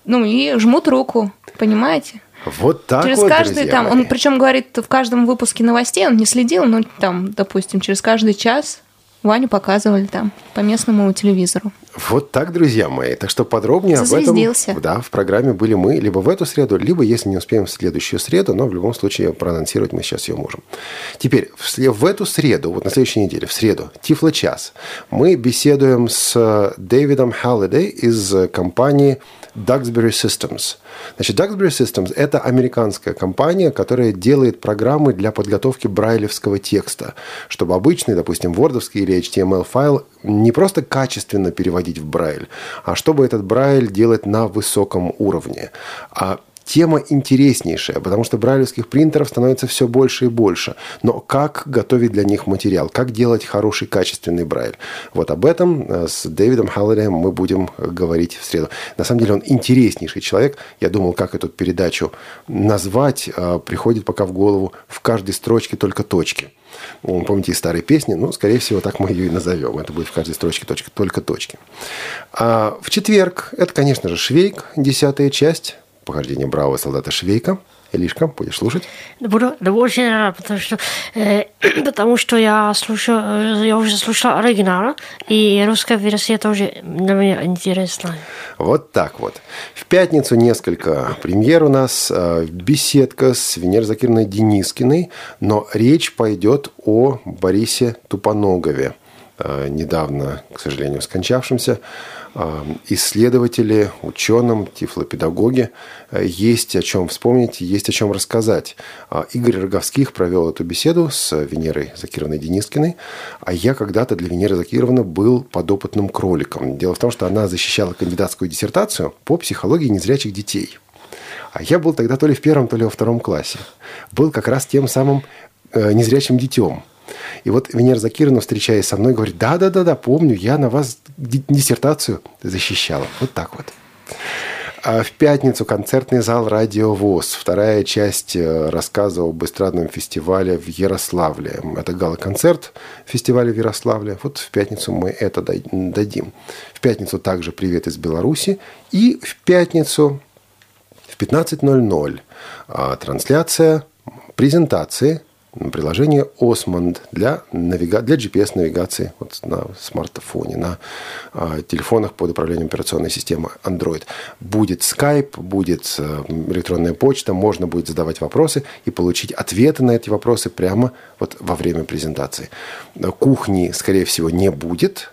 Ну и жмут руку, понимаете? Вот так через вот, каждый там, мои. он причем говорит в каждом выпуске новостей, он не следил, ну там, допустим, через каждый час Ваню показывали там по местному телевизору. Вот так, друзья мои. Так что подробнее об этом да, в программе были мы либо в эту среду, либо, если не успеем, в следующую среду, но в любом случае проанонсировать мы сейчас ее можем. Теперь, в эту среду, вот на следующей неделе, в среду, Тифло час, мы беседуем с Дэвидом Халлидей из компании Duxbury Systems. Значит, Duxbury Systems – это американская компания, которая делает программы для подготовки брайлевского текста, чтобы обычный, допустим, вордовский или HTML-файл не просто качественно переводить в брайль, а чтобы этот брайль делать на высоком уровне. А Тема интереснейшая, потому что брайлевских принтеров становится все больше и больше. Но как готовить для них материал? Как делать хороший, качественный брайль? Вот об этом э, с Дэвидом Халлерием мы будем говорить в среду. На самом деле он интереснейший человек. Я думал, как эту передачу назвать. А, приходит пока в голову в каждой строчке только точки. Помните из старой песни? Ну, скорее всего, так мы ее и назовем. Это будет в каждой строчке точка, только точки. А в четверг это, конечно же, Швейк, десятая часть похождение бравого солдата Швейка. Илишка, будешь слушать? Буду, да очень рад, потому что, э, потому что я слушаю, я уже слушал оригинал, и русская версия тоже для меня интересна. Вот так вот. В пятницу несколько премьер у нас. Э, беседка с Венер Закирной Денискиной, но речь пойдет о Борисе Тупоногове, э, недавно, к сожалению, скончавшемся исследователи, ученым, тифлопедагоги э, есть о чем вспомнить, есть о чем рассказать. А, Игорь Роговских провел эту беседу с Венерой Закировной Денискиной, а я когда-то для Венеры Закировны был подопытным кроликом. Дело в том, что она защищала кандидатскую диссертацию по психологии незрячих детей. А я был тогда то ли в первом, то ли во втором классе. Был как раз тем самым э, незрячим детем – и вот Венера Закирова, встречаясь со мной, говорит, да-да-да, помню, я на вас диссертацию защищала. Вот так вот. А в пятницу концертный зал «Радио ВОЗ». Вторая часть э, рассказа об эстрадном фестивале в Ярославле. Это гала-концерт фестиваля в Ярославле. Вот в пятницу мы это дадим. В пятницу также «Привет из Беларуси». И в пятницу в 15.00 а, трансляция презентации приложение Osmond для, навига... для GPS-навигации вот на смартфоне, на а, телефонах под управлением операционной системы Android. Будет Skype, будет а, электронная почта, можно будет задавать вопросы и получить ответы на эти вопросы прямо вот во время презентации. Кухни, скорее всего, не будет,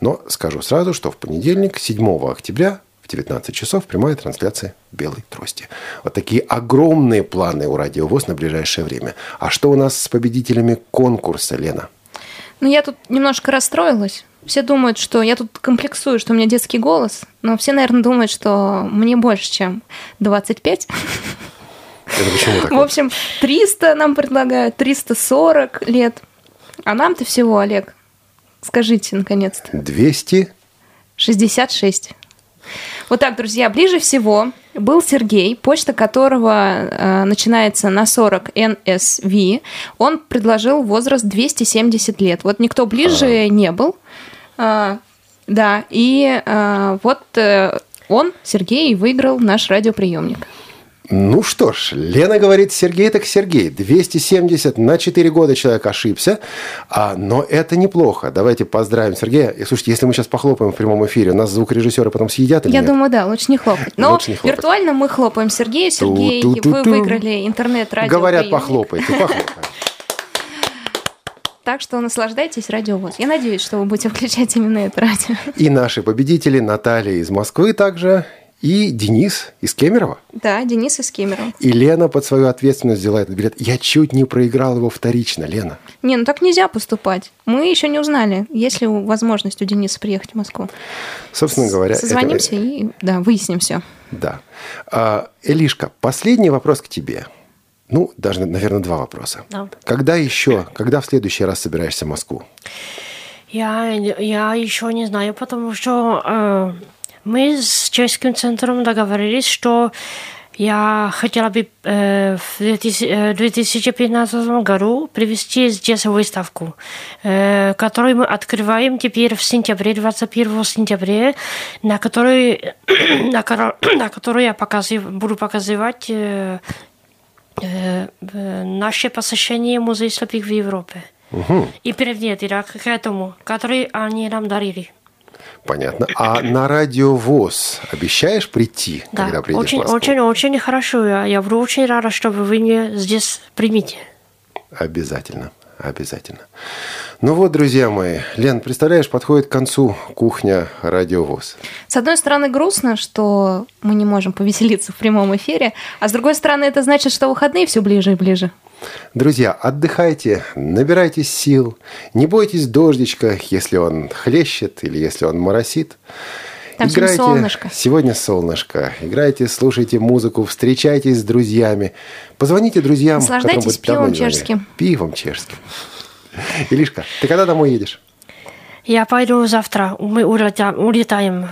но скажу сразу, что в понедельник, 7 октября, 19 часов прямая трансляция «Белой трости». Вот такие огромные планы у Радио ВОЗ на ближайшее время. А что у нас с победителями конкурса, Лена? Ну, я тут немножко расстроилась. Все думают, что я тут комплексую, что у меня детский голос, но все, наверное, думают, что мне больше, чем 25. Это почему так? В общем, 300 нам предлагают, 340 лет. А нам-то всего, Олег, скажите, наконец-то. 200? 66. Вот так, друзья, ближе всего был Сергей, почта которого э, начинается на 40 NSV. Он предложил возраст 270 лет. Вот никто ближе а. не был. А, да, и а, вот э, он, Сергей, выиграл наш радиоприемник. Ну что ж, Лена говорит, Сергей так Сергей. 270 на 4 года человек ошибся, а, но это неплохо. Давайте поздравим Сергея. И слушайте, если мы сейчас похлопаем в прямом эфире, нас звукорежиссеры потом съедят или Я нет? думаю, да, лучше не хлопать. Но лучше не хлопать. виртуально мы хлопаем Сергею. Сергей, Ту -ту -ту вы выиграли интернет-радио. Говорят, похлопайте, похлопаем. Так что наслаждайтесь радиовоз. Я надеюсь, что вы будете включать именно это радио. И наши победители Наталья из Москвы также и Денис из Кемерово. Да, Денис из Кемерово. И Лена под свою ответственность взяла этот билет. Я чуть не проиграл его вторично, Лена. Не, ну так нельзя поступать. Мы еще не узнали, есть ли возможность у Дениса приехать в Москву. Собственно говоря... Созвонимся это... и да, выясним все. Да. А, Элишка, последний вопрос к тебе. Ну, даже, наверное, два вопроса. Да. Когда еще, когда в следующий раз собираешься в Москву? Я, я еще не знаю, потому что... Э мы с Чешским центром договорились, что я хотела бы э, в 2015 э, году привести здесь выставку, э, которую мы открываем теперь в сентябре, 21 сентября, на которой, на, на которой я показыв, буду показывать э, э, наше посещение Музея слепых в Европе. Угу. И предметы к этому, которые они нам дарили. Понятно. А на радио ВОЗ обещаешь прийти, да, когда придешь очень, в Москву? очень, очень хорошо. Я, я буду очень рада, чтобы вы меня здесь примите. Обязательно. Обязательно. Ну вот, друзья мои, Лен, представляешь, подходит к концу кухня радиовоз. С одной стороны, грустно, что мы не можем повеселиться в прямом эфире, а с другой стороны, это значит, что выходные все ближе и ближе. Друзья, отдыхайте, набирайтесь сил, не бойтесь дождичка, если он хлещет или если он моросит. Там сегодня солнышко. Сегодня солнышко. Играйте, слушайте музыку, встречайтесь с друзьями. Позвоните друзьям. Наслаждайтесь пивом чешским. Пивом чешским. Илишка, ты когда домой едешь? Я пойду завтра. Мы улетаем, улетаем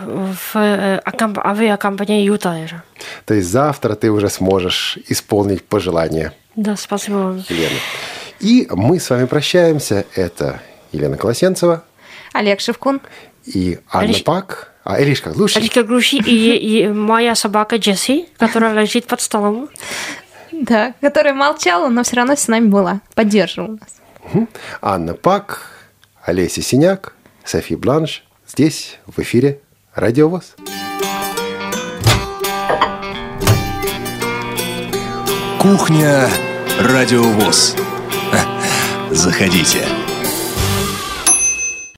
в э, авиакомпанию Ютайр. То есть завтра ты уже сможешь исполнить пожелания. Да, спасибо вам. Елена. И мы с вами прощаемся. Это Елена Колосенцева. Олег Шевкун. И Анна Лиш... Пак. А, Иришка Глуши. Иришка Глуши и, и моя собака Джесси, которая лежит под столом. Да, которая молчала, но все равно с нами была, поддерживала нас. Анна Пак, Олеся Синяк, Софи Бланш. Здесь, в эфире Радио ВОЗ. Кухня Радио ВОЗ. Заходите.